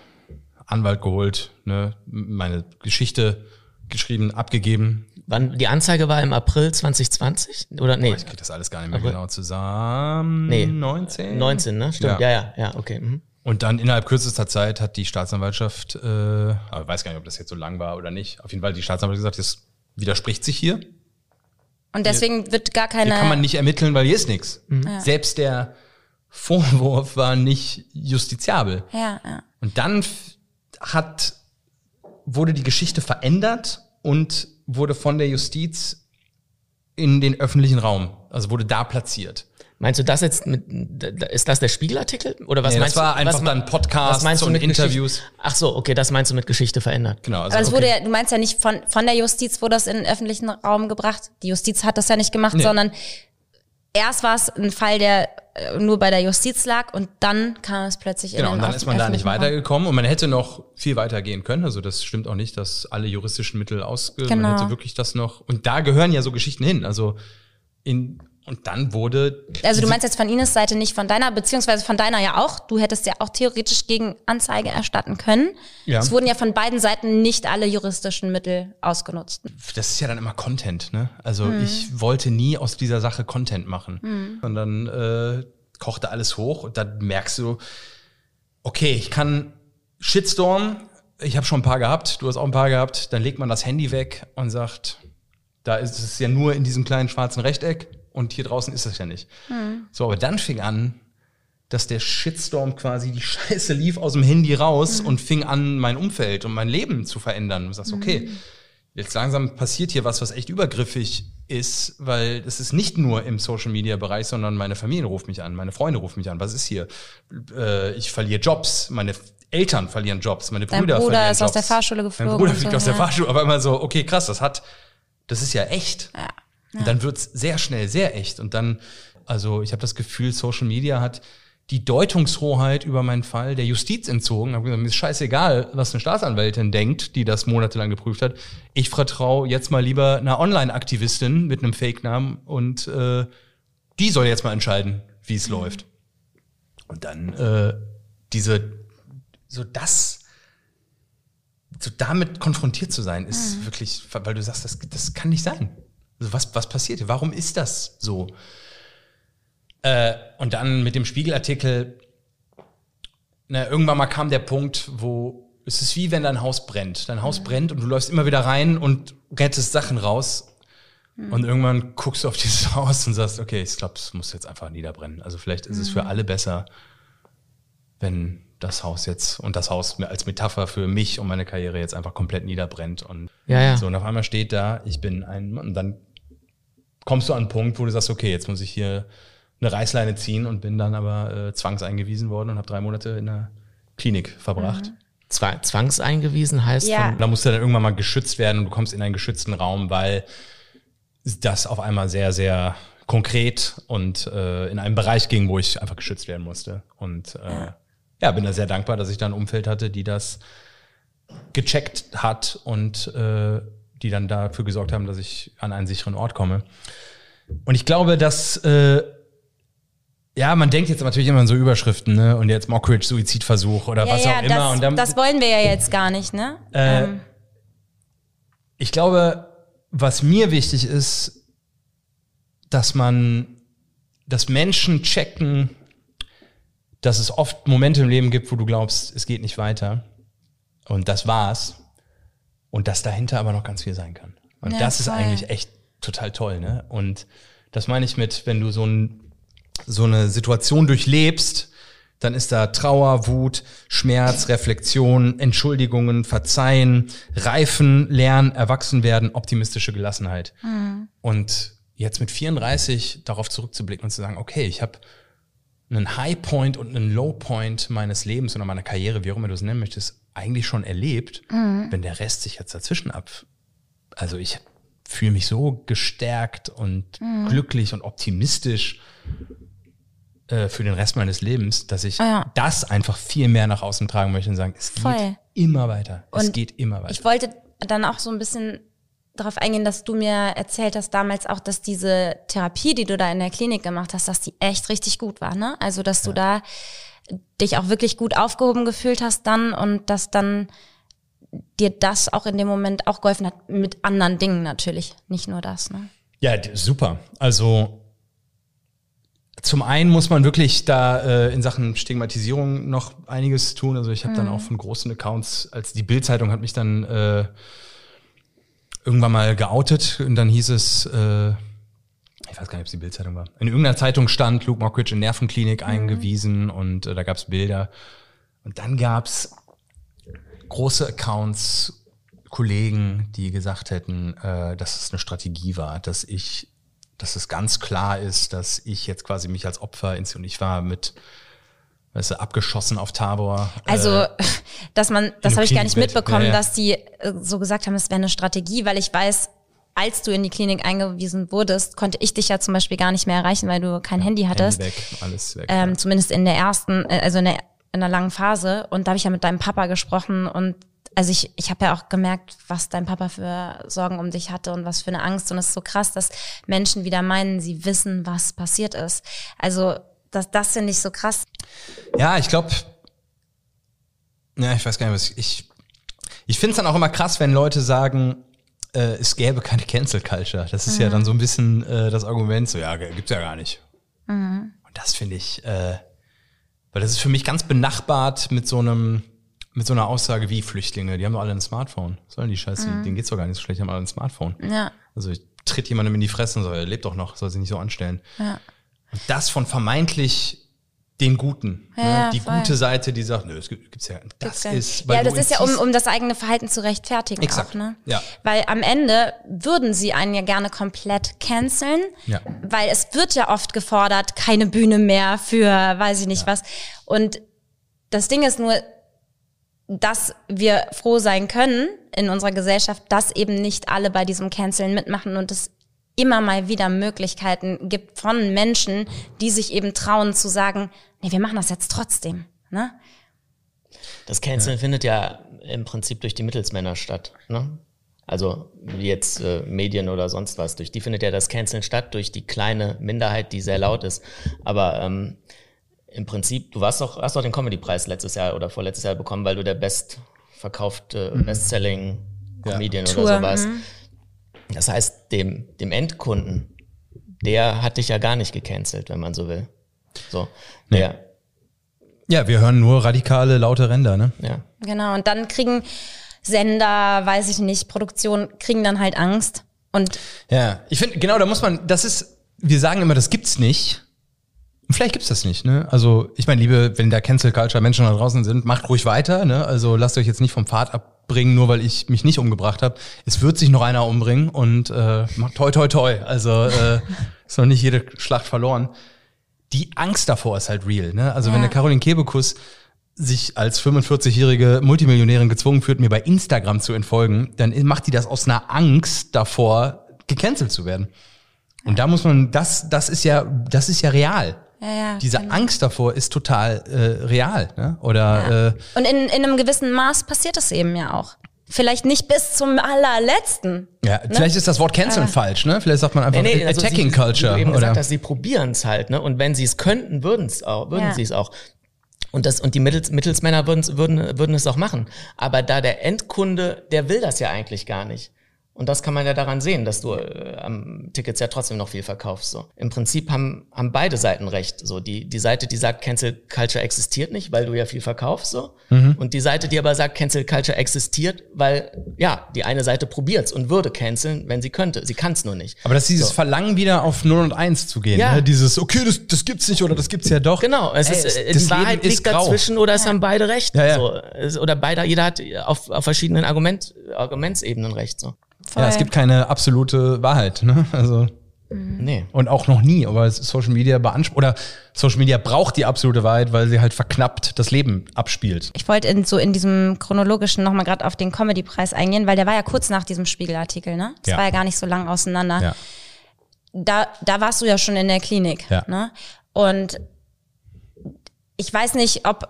Anwalt geholt, ne, meine Geschichte geschrieben, abgegeben. Wann die Anzeige war im April 2020 oder nee? Oh, ich krieg das alles gar nicht mehr April. genau zusammen. Nee, 19. 19, ne? Stimmt. Ja, ja, ja, ja okay. Mhm. Und dann innerhalb kürzester Zeit hat die Staatsanwaltschaft, äh, aber ich weiß gar nicht, ob das jetzt so lang war oder nicht. Auf jeden Fall hat die Staatsanwaltschaft gesagt, das widerspricht sich hier. Und deswegen hier, wird gar keine. Hier kann man nicht ermitteln, weil hier ist nichts. Mhm. Ja. Selbst der Vorwurf war nicht justiziabel. Ja, ja. Und dann hat, wurde die Geschichte verändert und wurde von der Justiz in den öffentlichen Raum, also wurde da platziert. Meinst du das jetzt mit, ist das der Spiegelartikel? Oder was nee, meinst das war du? einfach was, dann Podcast was mit Interviews. Geschichte? Ach so, okay, das meinst du mit Geschichte verändert. Genau. Also, Aber es wurde ja, du meinst ja nicht von, von der Justiz wurde das in den öffentlichen Raum gebracht. Die Justiz hat das ja nicht gemacht, nee. sondern erst war es ein Fall, der äh, nur bei der Justiz lag und dann kam es plötzlich genau, in Genau, und dann ist man da nicht weitergekommen und man hätte noch viel weiter gehen können. Also das stimmt auch nicht, dass alle juristischen Mittel ausge... Genau. Man hätte wirklich das noch... Und da gehören ja so Geschichten hin. Also in und dann wurde. Also du meinst jetzt von Ines Seite nicht von deiner, beziehungsweise von deiner ja auch. Du hättest ja auch theoretisch gegen Anzeige erstatten können. Ja. Es wurden ja von beiden Seiten nicht alle juristischen Mittel ausgenutzt. Das ist ja dann immer Content, ne? Also mhm. ich wollte nie aus dieser Sache Content machen. Mhm. Und dann äh, kochte alles hoch und dann merkst du, okay, ich kann Shitstorm, ich habe schon ein paar gehabt, du hast auch ein paar gehabt, dann legt man das Handy weg und sagt, da ist es ja nur in diesem kleinen schwarzen Rechteck und hier draußen ist das ja nicht. Mhm. So, aber dann fing an, dass der Shitstorm quasi die *laughs* Scheiße lief aus dem Handy raus mhm. und fing an, mein Umfeld und mein Leben zu verändern. Und du sagst, okay, mhm. jetzt langsam passiert hier was, was echt übergriffig ist, weil es ist nicht nur im Social Media Bereich, sondern meine Familie ruft mich an, meine Freunde rufen mich an. Was ist hier? Äh, ich verliere Jobs, meine Eltern verlieren Jobs, meine Brüder Dein Bruder verlieren ist Jobs. aus der Fahrschule geflogen. Mein Bruder fliegt so, aus der Fahrschule, aber immer so, okay, krass, das hat, das ist ja echt. Ja. Und dann wird's sehr schnell sehr echt. Und dann, also ich habe das Gefühl, Social Media hat die Deutungshoheit über meinen Fall der Justiz entzogen. Hab gesagt, mir ist scheißegal, was eine Staatsanwältin denkt, die das monatelang geprüft hat. Ich vertraue jetzt mal lieber einer Online-Aktivistin mit einem Fake-Namen und äh, die soll jetzt mal entscheiden, wie es mhm. läuft. Und dann äh, diese, so das, so damit konfrontiert zu sein, ist mhm. wirklich, weil du sagst, das, das kann nicht sein. Also was, was passiert hier? Warum ist das so? Äh, und dann mit dem Spiegelartikel, na, irgendwann mal kam der Punkt, wo es ist wie wenn dein Haus brennt. Dein Haus mhm. brennt und du läufst immer wieder rein und rettest Sachen raus. Mhm. Und irgendwann guckst du auf dieses *laughs* Haus und sagst, okay, ich glaube, es muss jetzt einfach niederbrennen. Also vielleicht ist mhm. es für mhm. alle besser, wenn das Haus jetzt und das Haus als Metapher für mich und meine Karriere jetzt einfach komplett niederbrennt. Und ja, ja. so, und auf einmal steht da, ich bin ein, und dann kommst du an einen Punkt, wo du sagst, okay, jetzt muss ich hier eine Reißleine ziehen und bin dann aber äh, zwangseingewiesen worden und habe drei Monate in der Klinik verbracht. Mhm. Zwangseingewiesen heißt ja. von Da musst du dann irgendwann mal geschützt werden und du kommst in einen geschützten Raum, weil das auf einmal sehr, sehr konkret und äh, in einem Bereich ging, wo ich einfach geschützt werden musste. Und äh, ja, bin da sehr dankbar, dass ich da ein Umfeld hatte, die das gecheckt hat und äh, die dann dafür gesorgt haben, dass ich an einen sicheren Ort komme. Und ich glaube, dass äh, ja, man denkt jetzt natürlich immer an so Überschriften, ne? Und jetzt Mockridge, Suizidversuch oder Ja, was ja, auch immer. das, und dann, das wollen wir ja jetzt gar nicht, ne? Äh, ähm, ich glaube, was mir wichtig ist, dass man, dass Menschen checken, dass es oft Momente im Leben gibt, wo du glaubst, es geht nicht weiter. Und das war's. Und dass dahinter aber noch ganz viel sein kann. Und Ja, das ist voll. eigentlich echt total toll, ne? Und das meine ich mit, wenn du so, ein, so eine Situation durchlebst, dann ist da Trauer, Wut, Schmerz, Reflexion, Entschuldigungen, Verzeihen, Reifen, Lernen, Erwachsenwerden, optimistische Gelassenheit. Und jetzt mit 34 darauf zurückzublicken und zu sagen, okay, ich habe einen High Point und einen Low Point meines Lebens oder meiner Karriere, wie auch immer du es nennen möchtest, eigentlich schon erlebt, wenn der Rest sich jetzt dazwischen ab. Also ich fühle mich so gestärkt und glücklich und optimistisch äh, für den Rest meines Lebens, dass ich Ah ja. das einfach viel mehr nach außen tragen möchte und sagen, es Voll. geht immer weiter. es Und geht immer weiter. Ich wollte dann auch so ein bisschen darauf eingehen, dass du mir erzählt hast damals auch, dass diese Therapie, die du da in der Klinik gemacht hast, dass die echt richtig gut war, ne? Also, dass du da dich auch wirklich gut aufgehoben gefühlt hast dann und dass dann dir das auch in dem Moment auch geholfen hat, mit anderen Dingen natürlich, nicht nur das, ne? Ja, super. Also zum einen muss man wirklich da äh, in Sachen Stigmatisierung noch einiges tun. Also ich habe dann auch von großen Accounts, als die Bild-Zeitung hat mich dann äh, irgendwann mal geoutet und dann hieß es, äh, ich weiß gar nicht, ob es die Bild-Zeitung war. In irgendeiner Zeitung stand Luke Mockridge in Nervenklinik eingewiesen und äh, da gab es Bilder. Und dann gab es große Accounts, Kollegen, die gesagt hätten, äh, dass es eine Strategie war, dass ich, dass es ganz klar ist, dass ich jetzt quasi mich als Opfer ins und ich war mit, weißt du, abgeschossen auf Tabor. Also, äh, *laughs* dass man, das habe ich gar nicht mitbekommen, Ja, ja. dass die äh, so gesagt haben, es wäre eine Strategie, weil ich weiß, als du in die Klinik eingewiesen wurdest, konnte ich dich ja zum Beispiel gar nicht mehr erreichen, weil du kein Handy hattest. Handy weg, alles weg. Ähm, ja. zumindest in der ersten, äh, also in der, in der langen Phase. Und da habe ich ja mit deinem Papa gesprochen und also ich, ich habe ja auch gemerkt, was dein Papa für Sorgen um dich hatte und was für eine Angst. Und es ist so krass, dass Menschen wieder meinen, sie wissen, was passiert ist. Also das, das finde ich so krass. Ja, ich glaube, ja, ich weiß gar nicht, was ich, ich, ich finde es dann auch immer krass, wenn Leute sagen, äh, es gäbe keine Cancel Culture. Das ist ja dann so ein bisschen äh, das Argument, so, ja, gibt's ja gar nicht. Und das finde ich, äh, weil das ist für mich ganz benachbart mit so einem, mit so einer Aussage wie Flüchtlinge, die haben doch alle ein Smartphone. Sollen die Scheiße, denen geht's doch gar nicht so schlecht, die haben alle ein Smartphone. Ja. Also ich tritt jemandem in die Fresse und so, er lebt doch noch, soll sich nicht so anstellen. Ja. Und das von vermeintlich den Guten. Ja, ne? ja, Die voll. gute Seite, die sagt, nö, es gibt, gibt's ja. Das ist, weil ja, das ist ja, um, um das eigene Verhalten zu rechtfertigen Exakt, auch, ne? ja. Weil am Ende würden sie einen ja gerne komplett canceln, Ja. weil es wird ja oft gefordert, keine Bühne mehr für weiß ich nicht was. Und das Ding ist nur, dass wir froh sein können in unserer Gesellschaft, dass eben nicht alle bei diesem Canceln mitmachen und es immer mal wieder Möglichkeiten gibt von Menschen, die sich eben trauen zu sagen, nee, wir machen das jetzt trotzdem, ne? Das Canceln findet ja im Prinzip durch die Mittelsmänner statt. Ne? Also wie jetzt äh, Medien oder sonst was. Durch die findet ja das Canceln statt, durch die kleine Minderheit, die sehr laut ist. Aber ähm, im Prinzip, du warst doch, hast doch den Comedy-Preis letztes Jahr oder vorletztes Jahr bekommen, weil du der bestverkaufte, bestselling Comedian Tour, oder so warst. Das heißt, dem, dem Endkunden, der hat dich ja gar nicht gecancelt, wenn man so will. So, der, Ja, wir hören nur radikale, laute Ränder, ne? ja. Genau, und dann kriegen Sender, weiß ich nicht, Produktion, kriegen dann halt Angst. Und Ja, ich finde, genau, da muss man, das ist, wir sagen immer, das gibt's nicht. Und vielleicht gibt's das nicht, ne? Also, ich meine, liebe, wenn da Cancel Culture Menschen da draußen sind, macht ruhig weiter, ne? Also lasst euch jetzt nicht vom Pfad abbringen, nur weil ich mich nicht umgebracht habe. Es wird sich noch einer umbringen und äh, macht toi toi toi. Also äh, *laughs* ist noch nicht jede Schlacht verloren. Die Angst davor ist halt real, ne? Also wenn Ja. der Caroline Kebekus sich als 45-jährige Multimillionärin gezwungen fühlt, mir bei Instagram zu entfolgen, dann macht die das aus einer Angst davor, gecancelt zu werden. Und da muss man, das, das ist ja, das ist ja real. Ja, ja, Diese genau. Angst davor ist total äh, real. Ne? Oder äh, Und in, in einem gewissen Maß passiert es eben ja auch. Vielleicht nicht bis zum allerletzten. ja, vielleicht ist das Wort canceln falsch, ne? Vielleicht sagt man einfach Nee, nee, also Attacking sie, Culture. Wie du eben oder? gesagt hast, sie probieren es halt, ne? Und wenn sie es könnten, würden es auch, würden Ja. sie es auch. Und das, und die Mittels, Mittelsmänner würden, würden, würden es auch machen. Aber da der Endkunde, der will das ja eigentlich gar nicht. Und das kann man ja daran sehen, dass du äh, am Tickets ja trotzdem noch viel verkaufst. So. Im Prinzip haben, haben beide Seiten recht. So die, die Seite, die sagt, Cancel Culture existiert nicht, weil du ja viel verkaufst. So. Mhm. Und die Seite, die aber sagt, Cancel Culture existiert, weil ja, die eine Seite probiert's und würde canceln, wenn sie könnte. Sie kann's nur nicht. Aber das ist dieses So. Verlangen, wieder auf 0 und 1 zu gehen. Ja. Ne? Dieses, okay, das, das gibt's nicht oder das gibt's ja doch. Genau, es Ey, ist, es- äh, die Wahrheit liegt grau. dazwischen oder es haben beide recht. Ja, ja. So, oder beide, jeder hat auf, auf verschiedenen Argument, Argumentsebenen recht. So. Ja, es gibt keine absolute Wahrheit. Ne? *laughs* Also Nee. und auch noch nie. Aber Social Media beansprucht oder Social Media braucht die absolute Wahrheit, weil sie halt verknappt das Leben abspielt. Ich wollte in, so in diesem chronologischen nochmal gerade auf den Comedy-Preis eingehen, weil der war ja kurz nach diesem Spiegelartikel, ne? Das Ja. war ja gar nicht so lang auseinander. Ja. da, da warst du ja schon in der Klinik. Ja. Ne? Und ich weiß nicht, ob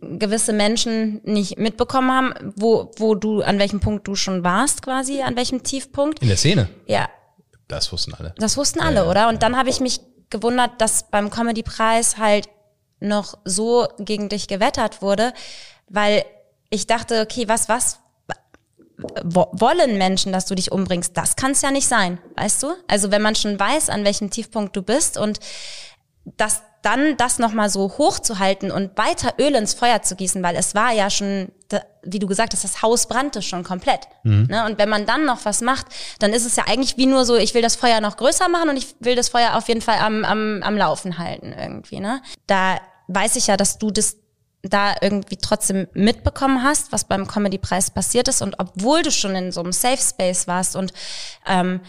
gewisse Menschen nicht mitbekommen haben, wo, wo du, an welchem Punkt du schon warst, quasi, an welchem Tiefpunkt. In der Szene. Ja, Das wussten alle. das wussten alle, oder? Und dann habe ich mich gewundert, dass beim Comedy-Preis halt noch so gegen dich gewettert wurde, weil ich dachte, okay, was, was wo- wollen Menschen, dass du dich umbringst? Das kann es ja nicht sein, weißt du? Also wenn man schon weiß, an welchem Tiefpunkt du bist und das dann das nochmal so hochzuhalten und weiter Öl ins Feuer zu gießen, weil es war ja schon, wie du gesagt hast, das Haus brannte schon komplett. Ne? Und wenn man dann noch was macht, dann ist es ja eigentlich wie nur so, ich will das Feuer noch größer machen und ich will das Feuer auf jeden Fall am, am, am Laufen halten irgendwie. Ne? Da weiß ich ja, dass du das da irgendwie trotzdem mitbekommen hast, was beim Comedy-Preis passiert ist und obwohl du schon in so einem Safe Space warst und ähm,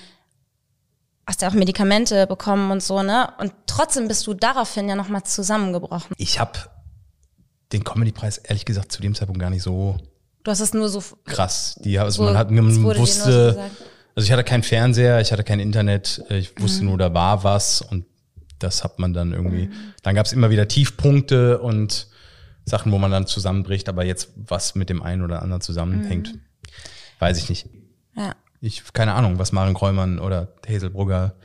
hast ja auch Medikamente bekommen und so, ne? Und trotzdem bist du daraufhin ja nochmal zusammengebrochen. Ich habe den Comedy-Preis ehrlich gesagt zu dem Zeitpunkt gar nicht so Du hast es nur so, krass. Die, also So, man hat man so wusste, also ich hatte keinen Fernseher, ich hatte kein Internet, äh, ich wusste Mhm. nur, da war was und das hat man dann irgendwie. Dann gab es immer wieder Tiefpunkte und Sachen, wo man dann zusammenbricht, aber jetzt was mit dem einen oder anderen zusammenhängt, Mhm. weiß ich nicht. ja. Ich keine Ahnung, was Maren Kräumann oder Hazel Brugger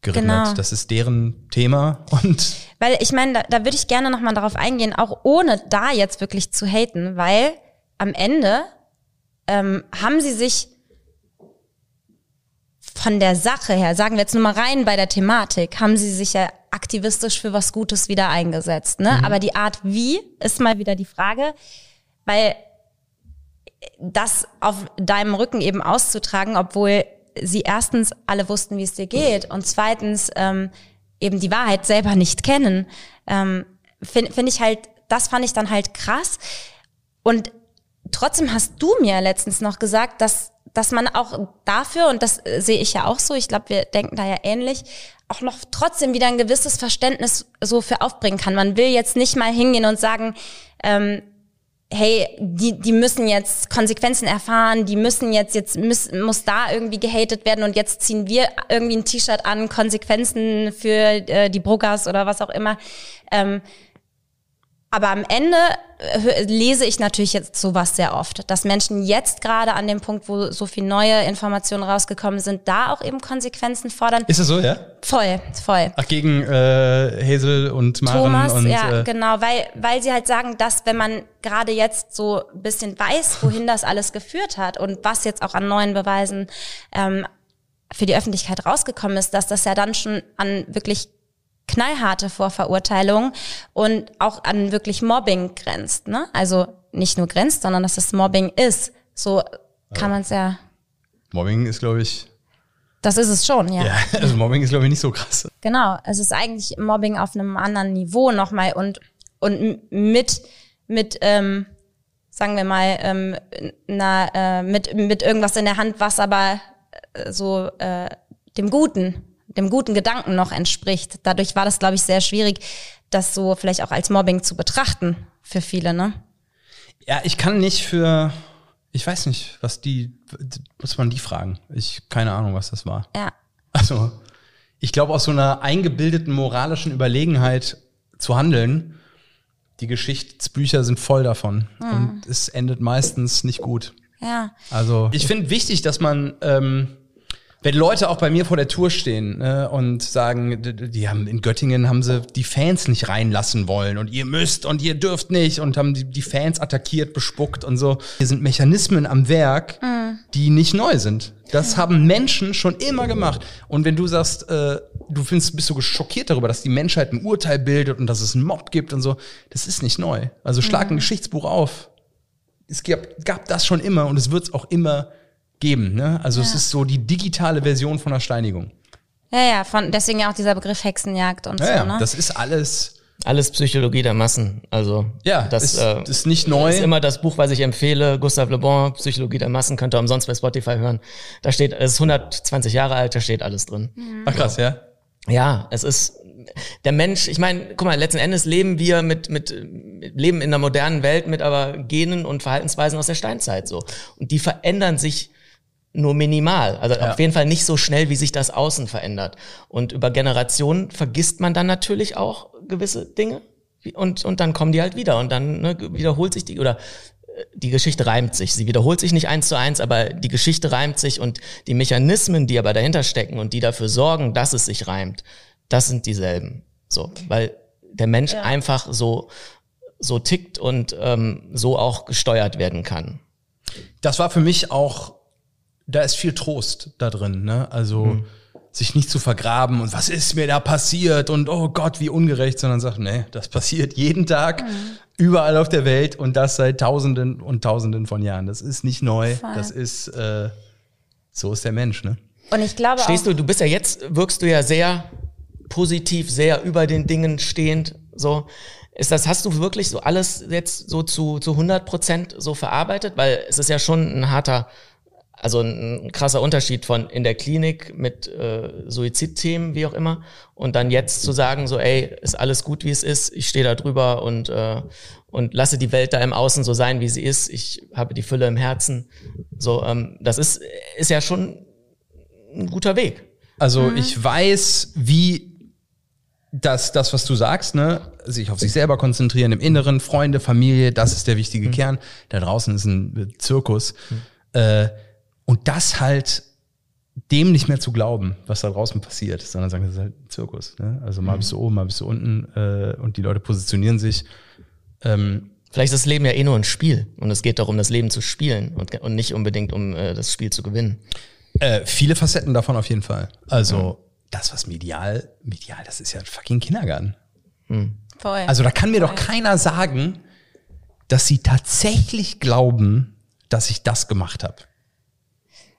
geritten Genau. hat. Das ist deren Thema und Weil ich meine, da, da würde ich gerne nochmal darauf eingehen, auch ohne da jetzt wirklich zu haten, weil am Ende ähm, haben sie sich von der Sache her, sagen wir jetzt nur mal rein bei der Thematik, haben sie sich ja aktivistisch für was Gutes wieder eingesetzt. Ne? Aber die Art wie ist mal wieder die Frage, weil das auf deinem Rücken eben auszutragen, obwohl sie erstens alle wussten, wie es dir geht und zweitens ähm, eben die Wahrheit selber nicht kennen, ähm, finde find ich halt, das fand ich dann halt krass. Und trotzdem hast du mir letztens noch gesagt, dass, dass man auch dafür, und das äh, sehe ich ja auch so, ich glaube, wir denken da ja ähnlich, auch noch trotzdem wieder ein gewisses Verständnis so für aufbringen kann. Man will jetzt nicht mal hingehen und sagen, ähm, hey, die, die müssen jetzt Konsequenzen erfahren, die müssen jetzt, jetzt muss, muss da irgendwie gehatet werden und jetzt ziehen wir irgendwie ein T-Shirt an, Konsequenzen für äh, die Bruggers oder was auch immer. Ähm, aber am Ende äh, lese ich natürlich jetzt sowas sehr oft, dass Menschen jetzt gerade an dem Punkt, wo so viel neue Informationen rausgekommen sind, da auch eben Konsequenzen fordern. ist es so, ja? Voll, voll. Ach, gegen äh, Hazel und Maren Thomas, und ja, äh, genau, weil, weil sie halt sagen, dass wenn man gerade jetzt so ein bisschen weiß, wohin das alles geführt hat und was jetzt auch an neuen Beweisen ähm, für die Öffentlichkeit rausgekommen ist, dass das ja dann schon an wirklich knallharte Vorverurteilungen und auch an wirklich Mobbing grenzt. Ne? Also nicht nur grenzt, sondern dass es Mobbing ist. So kann man es ja, Mobbing ist, glaube ich, das ist es schon, ja, *laughs* also Mobbing ist, glaube ich, nicht so krass. Genau, es ist eigentlich Mobbing auf einem anderen Niveau nochmal und, und mit, mit ähm, sagen wir mal, ähm, na, äh, mit, mit irgendwas in der Hand, was aber äh, so äh, dem Guten, dem guten Gedanken noch entspricht. Dadurch war das, glaube ich, sehr schwierig, das so vielleicht auch als Mobbing zu betrachten für viele, ne? Ja, ich kann nicht für, Ich weiß nicht, was die, muss man die fragen. Ich, keine Ahnung, was das war. Ja. Also, ich glaube, aus so einer eingebildeten moralischen Überlegenheit zu handeln, die Geschichtsbücher sind voll davon. Und es endet meistens nicht gut. Ja. Also, ich finde wichtig, dass man, ähm, wenn Leute auch bei mir vor der Tour stehen ne, und sagen, die haben in Göttingen haben sie die Fans nicht reinlassen wollen und ihr müsst und ihr dürft nicht und haben die, die Fans attackiert, bespuckt und so. Hier sind Mechanismen am Werk, die nicht neu sind. Das haben Menschen schon immer gemacht. Und wenn du sagst, äh, du findest, bist so schockiert darüber, dass die Menschheit ein Urteil bildet und dass es einen Mob gibt und so, das ist nicht neu. Also schlag ein Geschichtsbuch auf es gab, gab das schon immer und es wird es auch immer geben. Ne? Also es ist so die digitale Version von der Steinigung. Ja, ja, von, deswegen ja auch dieser Begriff Hexenjagd und Ja, so, ja, ne? das ist alles. Alles Psychologie der Massen. Also Ja, das ist, äh, ist nicht neu. ist immer das Buch, was ich empfehle. Gustav Le Bon, Psychologie der Massen, könnt ihr umsonst bei Spotify hören. Da steht, es ist 120 Jahre alt, da steht alles drin. Ach krass, ja. Ja, es ist der Mensch, ich meine, guck mal, letzten Endes leben wir mit, mit, mit leben in einer modernen Welt mit aber Genen und Verhaltensweisen aus der Steinzeit so. Und die verändern sich nur minimal. Also Ja. auf jeden Fall nicht so schnell, wie sich das Außen verändert. Und über Generationen vergisst man dann natürlich auch gewisse Dinge. Und, und dann kommen die halt wieder. Und dann ne, wiederholt sich die, oder äh, die Geschichte reimt sich. Sie wiederholt sich nicht eins zu eins, aber die Geschichte reimt sich und die Mechanismen, die aber dahinter stecken und die dafür sorgen, dass es sich reimt, das sind dieselben. So, weil der Mensch einfach so, so tickt und ähm, so auch gesteuert werden kann. Das war für mich auch, da ist viel Trost da drin. Ne? Also sich nicht zu vergraben und was ist mir da passiert und oh Gott, wie ungerecht, sondern sagt, nee, das passiert jeden Tag, überall auf der Welt und das seit Tausenden und Tausenden von Jahren. Das ist nicht neu. Voll. Das ist, äh, so ist der Mensch. Ne? Und ich glaube Stehst auch, du, du bist ja jetzt, wirkst du ja sehr positiv, sehr über den Dingen stehend, so. Ist das, hast du wirklich so alles jetzt so zu, zu 100 Prozent so verarbeitet? Weil es ist ja schon ein harter, also ein, ein krasser Unterschied von in der Klinik mit äh, Suizidthemen, wie auch immer, und dann jetzt zu sagen, so, ey, ist alles gut, wie es ist, ich stehe da drüber und, äh, und lasse die Welt da im Außen so sein, wie sie ist, ich habe die Fülle im Herzen. So, ähm, das ist, ist ja schon ein guter Weg. Also ich weiß, wie das, das, was du sagst, ne, sich auf sich selber konzentrieren, im Inneren, Freunde, Familie, das ist der wichtige Kern. Da draußen ist ein Zirkus. Äh, und das halt dem nicht mehr zu glauben, was da draußen passiert, sondern sagen, das ist halt ein Zirkus. Ne? Also mal bist du oben, mal bist du unten äh, und die Leute positionieren sich. Ähm, Vielleicht ist das Leben ja eh nur ein Spiel und es geht darum, das Leben zu spielen und, und nicht unbedingt um äh, das Spiel zu gewinnen. Äh, viele Facetten davon auf jeden Fall. Also das, was medial, medial, das ist ja ein fucking Kindergarten. voll. Also da kann mir doch keiner sagen, dass sie tatsächlich glauben, dass ich das gemacht habe.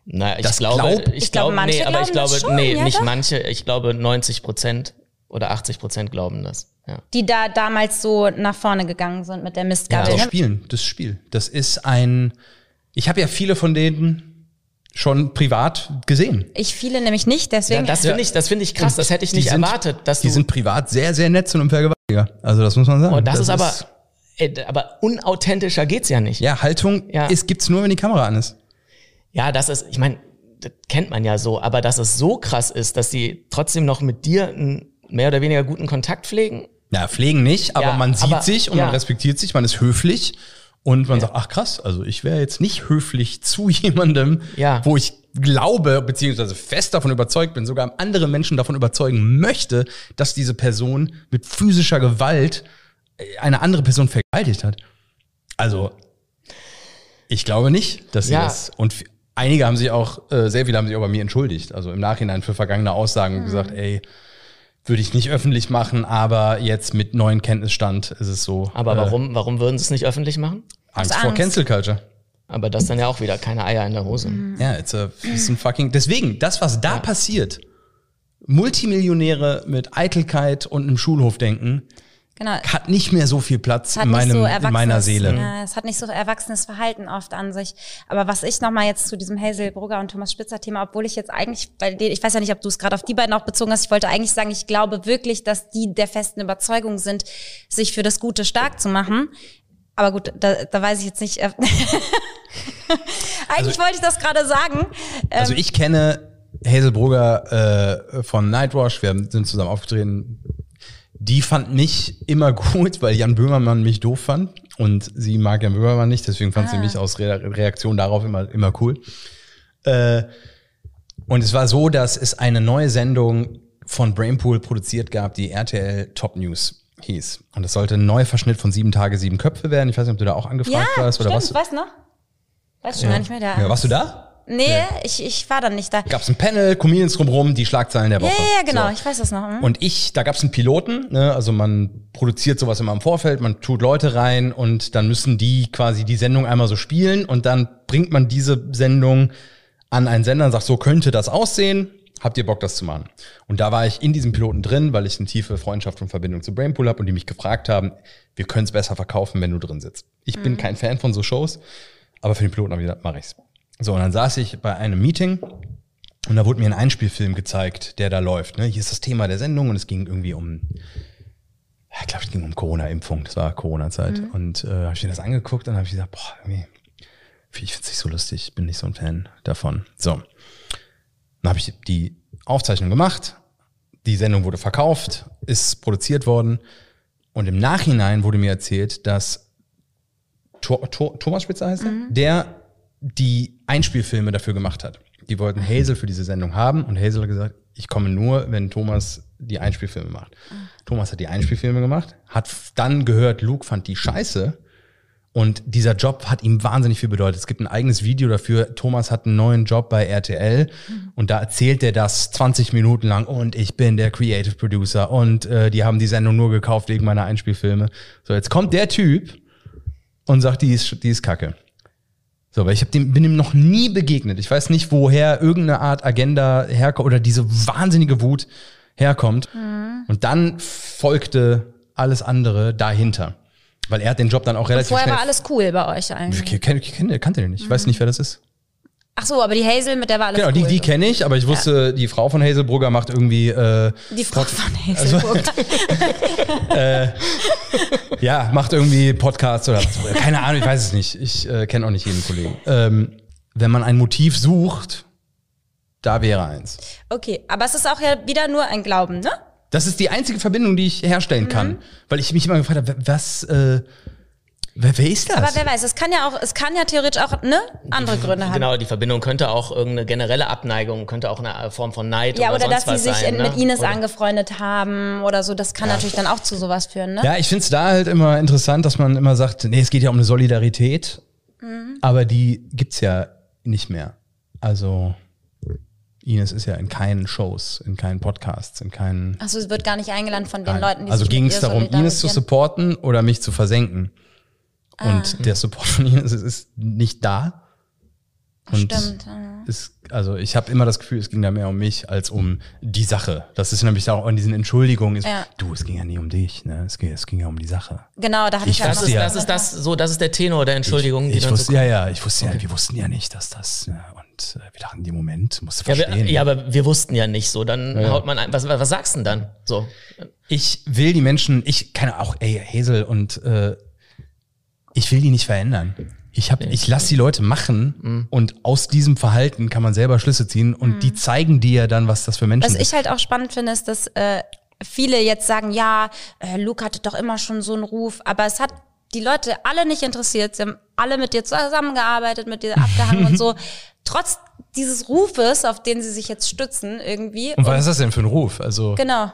Naja, ich Das glaube, glaub- ich, Ich glaube, manche nee, aber ich das glaube, schon, nee, ja nicht doch. manche, ich glaube 90 Prozent oder 80 Prozent glauben das. Ja. die da damals so nach vorne gegangen sind mit der Das Mistgabel. ist ne? Spielen, das Spiel. Das ist ein. Ich habe ja viele von denen schon privat gesehen. Ich viele nämlich nicht, Ja, deswegen. das finde ich, das finde ich krass. Und Das hätte ich die nicht sind, erwartet, dass Die du. sind privat sehr, sehr nett zu einem Vergewaltiger. Also das muss man sagen. oh, das, ist aber, ey, aber unauthentischer geht's ja nicht. Ja, Haltung Ja. ist, gibt's nur, wenn die Kamera an ist. Ja, das ist, ich meine, das kennt man ja so, aber dass es so krass ist, dass sie trotzdem noch mit dir einen mehr oder weniger guten Kontakt pflegen. Na, pflegen nicht, aber Ja, man sieht aber- sich und ja. man respektiert sich, man ist höflich und man sagt, ach krass, also ich wäre jetzt nicht höflich *laughs* zu jemandem, Ja. wo ich glaube, beziehungsweise fest davon überzeugt bin, sogar andere Menschen davon überzeugen möchte, dass diese Person mit physischer Gewalt äh, eine andere Person vergewaltigt hat. Also, ich glaube nicht, dass sie Ja. das. Und einige haben sich auch, äh, sehr viele haben sich auch bei mir entschuldigt. Also im Nachhinein für vergangene Aussagen gesagt, ey, würde ich nicht öffentlich machen, aber jetzt mit neuen Kenntnisstand ist es so. Aber äh, warum, warum würden sie es nicht öffentlich machen? Angst Aus vor Angst. Cancel Culture. Aber das dann ja auch wieder keine Eier in der Hose. Ja, it's a, it's ein fucking. Deswegen, das, was da passiert, Multimillionäre mit Eitelkeit und einem Schulhofdenken, genau. hat nicht mehr so viel Platz in, meinem, so in meiner Seele. Ja, es hat nicht so erwachsenes Verhalten oft an sich. Aber was ich nochmal jetzt zu diesem Hazel Brugger und Thomas Spitzer Thema, obwohl ich jetzt eigentlich, weil die- ich weiß ja nicht, ob du es gerade auf die beiden auch bezogen hast, ich wollte eigentlich sagen, ich glaube wirklich, dass die der festen Überzeugung sind, sich für das Gute stark zu machen. Aber gut, da, da weiß ich jetzt nicht. äh, *laughs* Eigentlich wollte ich das gerade sagen. Also Ähm, ich kenne Hazel Brugger äh, von Nightwash, wir sind zusammen aufgetreten. Die fand mich immer *laughs* gut, weil Jan Böhmermann mich doof fand. Und sie mag Jan Böhmermann nicht, deswegen fand Ah. sie mich aus Re Reaktion darauf immer, immer cool. Äh, und es war so, dass es eine neue Sendung von Brainpool produziert gab, die RTL Top News hieß. Und das sollte ein neuer Verschnitt von sieben Tage, sieben Köpfe werden. Ich weiß nicht, ob du da auch ja, angefragt warst stimmt, oder was. weißt noch? Weißt du schon gar nicht mehr da. Ja, warst du da? Nee, ich, ich war dann nicht da. Gab es ein Panel, Comedians drumherum, die Schlagzeilen der Woche. ja, ja, genau, So. ich weiß das noch. hm? Und ich, da gab es einen Piloten, ne? also man produziert sowas immer im Vorfeld, man tut Leute rein und dann müssen die quasi die Sendung einmal so spielen und dann bringt man diese Sendung an einen Sender und sagt, so könnte das aussehen, habt ihr Bock, das zu machen? Und da war ich in diesem Piloten drin, weil ich eine tiefe Freundschaft und Verbindung zu Brainpool habe und die mich gefragt haben, wir können es besser verkaufen, wenn du drin sitzt. Ich bin kein Fan von so Shows, aber für den Piloten habe ich gesagt, mache ich's. So, und dann saß ich bei einem Meeting und da wurde mir ein Einspielfilm gezeigt, der da läuft. Ne? Hier ist das Thema der Sendung und es ging irgendwie um, ich glaube, es ging um Corona-Impfung. Das war Corona-Zeit. Und äh, habe ich mir das angeguckt und habe ich gesagt, boah, irgendwie, ich finde es nicht so lustig, ich bin nicht so ein Fan davon. So, dann habe ich die Aufzeichnung gemacht, die Sendung wurde verkauft, ist produziert worden und im Nachhinein wurde mir erzählt, dass Tor, Tor, Thomas Spitzer heißt er, der die Einspielfilme dafür gemacht hat. Die wollten Hazel für diese Sendung haben und Hazel hat gesagt, ich komme nur, wenn Thomas die Einspielfilme macht. Thomas hat die Einspielfilme gemacht, hat dann gehört, Luke fand die scheiße und dieser Job hat ihm wahnsinnig viel bedeutet. Es gibt ein eigenes Video dafür. Thomas hat einen neuen Job bei RTL und da erzählt er das 20 Minuten lang und ich bin der Creative Producer und äh, die haben die Sendung nur gekauft wegen meiner Einspielfilme. So, jetzt kommt der Typ und sagt, die ist, die ist kacke. So, weil ich hab dem, bin ihm noch nie begegnet. Ich weiß nicht, woher irgendeine Art Agenda herkommt oder diese wahnsinnige Wut herkommt. Und dann folgte alles andere dahinter. Weil er hat den Job dann auch relativ Vorher schnell. war alles cool bei euch eigentlich. ich kenn, ich kenn, kannte den nicht. Ich weiß nicht, wer das ist. Ach so, aber die Hazel, mit der war alles Genau, cool. die, die kenne ich, aber ich wusste, die Frau von Hazelbrugger macht irgendwie, äh, Die Frau von Also Hazel. *laughs* ja, macht irgendwie Podcasts oder was. Keine Ahnung, ich weiß es nicht. Ich äh, kenne auch nicht jeden Kollegen. Ähm, wenn man ein Motiv sucht, da wäre eins. okay, aber es ist auch ja wieder nur ein Glauben, ne? Das ist die einzige Verbindung, die ich herstellen kann. Weil ich mich immer gefragt habe, was, äh, wer, wer ist das? Aber wer weiß, es kann ja auch, es kann ja theoretisch auch, ne, andere Gründe haben. Genau, die Verbindung könnte auch irgendeine generelle Abneigung, könnte auch eine Form von Neid Ja, oder, oder dass sie sich sein, in, ne? mit Ines Oder- angefreundet haben oder so. Das kann natürlich dann auch zu sowas führen, ne? Ja, ich find's da halt immer interessant, dass man immer sagt, nee, es geht ja um eine Solidarität, aber die gibt's ja nicht mehr. Also Ines ist ja in keinen Shows, in keinen Podcasts, in keinen. Achso, es wird gar nicht eingeladen von den Nein. Leuten, die also ging es darum, Ines zu supporten oder mich zu versenken. Ah. Und der Support von Ines ist, ist nicht da. Und Stimmt. ja. ist, also ich habe immer das Gefühl, es ging da mehr um mich als um die Sache. Das ist nämlich auch in diesen Entschuldigungen. Ist, Ja. Du, es ging ja nie um dich, ne? Es ging, es ging ja um die Sache. Genau, da hatte Ich ich, ja Das ist, Ja. das ist das, so, das ist der Tenor der Entschuldigung, die ich dann wusste, so ja, ja, ich wusste ja, wir wussten ja nicht, dass das, ja, und äh, wir dachten, dem Moment musst du Ja, verstehen. wir, ja, aber wir wussten ja nicht so. Dann Ja. haut man ein. Was, was sagst du denn dann? So. ich will die Menschen, ich kann auch, ey, Hazel und äh, ich will die nicht verändern. Ich hab, ich lasse die Leute machen Mhm. und aus diesem Verhalten kann man selber Schlüsse ziehen und die zeigen dir ja dann, was das für Menschen Was sind. ich halt auch spannend finde, ist, dass äh, viele jetzt sagen, ja, äh, Luke hatte doch immer schon so einen Ruf, aber es hat die Leute alle nicht interessiert. Sie haben alle mit dir zusammengearbeitet, mit dir *laughs* abgehangen und so. Trotz dieses Rufes, auf den sie sich jetzt stützen, irgendwie. und was ist das denn für ein Ruf? Also, genau.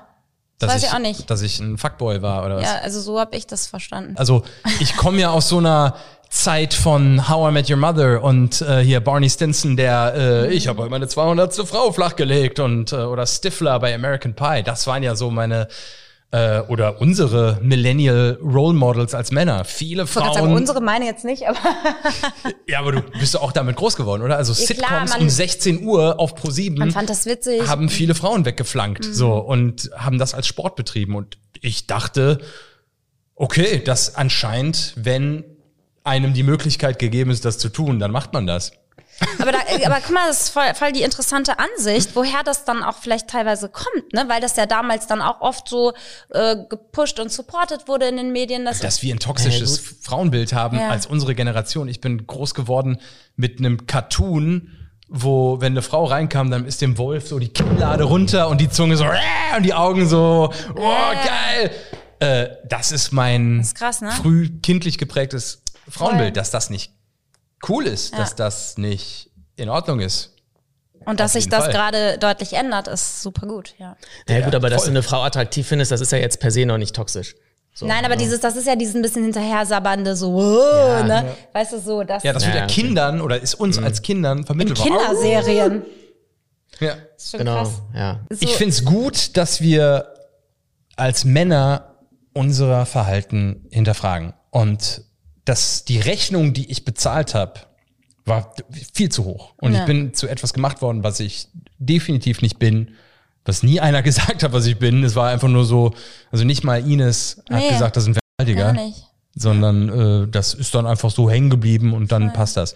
Das dass weiß ich auch nicht. Dass ich ein Fuckboy war oder was? Ja, also so habe ich das verstanden. Also ich komme ja aus so einer Zeit von How I Met Your Mother und äh, hier Barney Stinson, der äh, ich habe heute meine 200. Frau flachgelegt und äh, oder Stifler bei American Pie. Das waren ja so meine äh, oder unsere Millennial Role Models als Männer. Viele Ich wollte gerade Frauen. sagen, unsere meine jetzt nicht, aber *laughs* ja, aber du bist auch damit groß geworden, oder? Also Ja, Sitcoms klar, um 16 Uhr auf Pro 7 man fand das witzig. haben viele Frauen weggeflankt, Mhm. so und haben das als Sport betrieben. Und ich dachte, okay, das anscheinend, wenn einem die Möglichkeit gegeben ist, das zu tun, dann macht man das. Aber, da, aber guck mal, das ist voll, voll die interessante Ansicht, woher das dann auch vielleicht teilweise kommt, ne? Weil das ja damals dann auch oft so äh, gepusht und supported wurde in den Medien. Dass, dass wir ein toxisches Frauenbild haben Ja. als unsere Generation. Ich bin groß geworden mit einem Cartoon, wo, wenn eine Frau reinkam, dann ist dem Wolf so die Kinnlade runter und die Zunge so äh, und die Augen so, oh, geil. Äh, das ist mein ist krass, ne? früh kindlich geprägtes Frauenbild, Voll. dass das nicht cool ist, Ja. dass das nicht in Ordnung ist. und dass sich das gerade deutlich ändert, ist super gut, ja. Ja, Ja, gut, aber dass voll. du eine Frau attraktiv findest, das ist ja jetzt per se noch nicht toxisch. So, Nein, aber ne? dieses, das ist ja dieses ein bisschen hinterhersabbernde, so, oh, Ja, ne? ja. Weißt du, so, das Ja, das wird Ja, ja. Kindern oder ist uns als Kindern vermittelt worden. Kinderserien. Ja. Das ist schon Genau, krass. ja. So, Ich finde es gut, dass wir als Männer unser Verhalten hinterfragen. Und dass die Rechnung, die ich bezahlt habe, war viel zu hoch. Und Ja. ich bin zu etwas gemacht worden, was ich definitiv nicht bin, was nie einer *laughs* gesagt hat, was ich bin. Es war einfach nur so, also nicht mal Ines hat Nee. gesagt, das ist ein gar nicht. sondern äh, das ist dann einfach so hängen geblieben und dann passt das.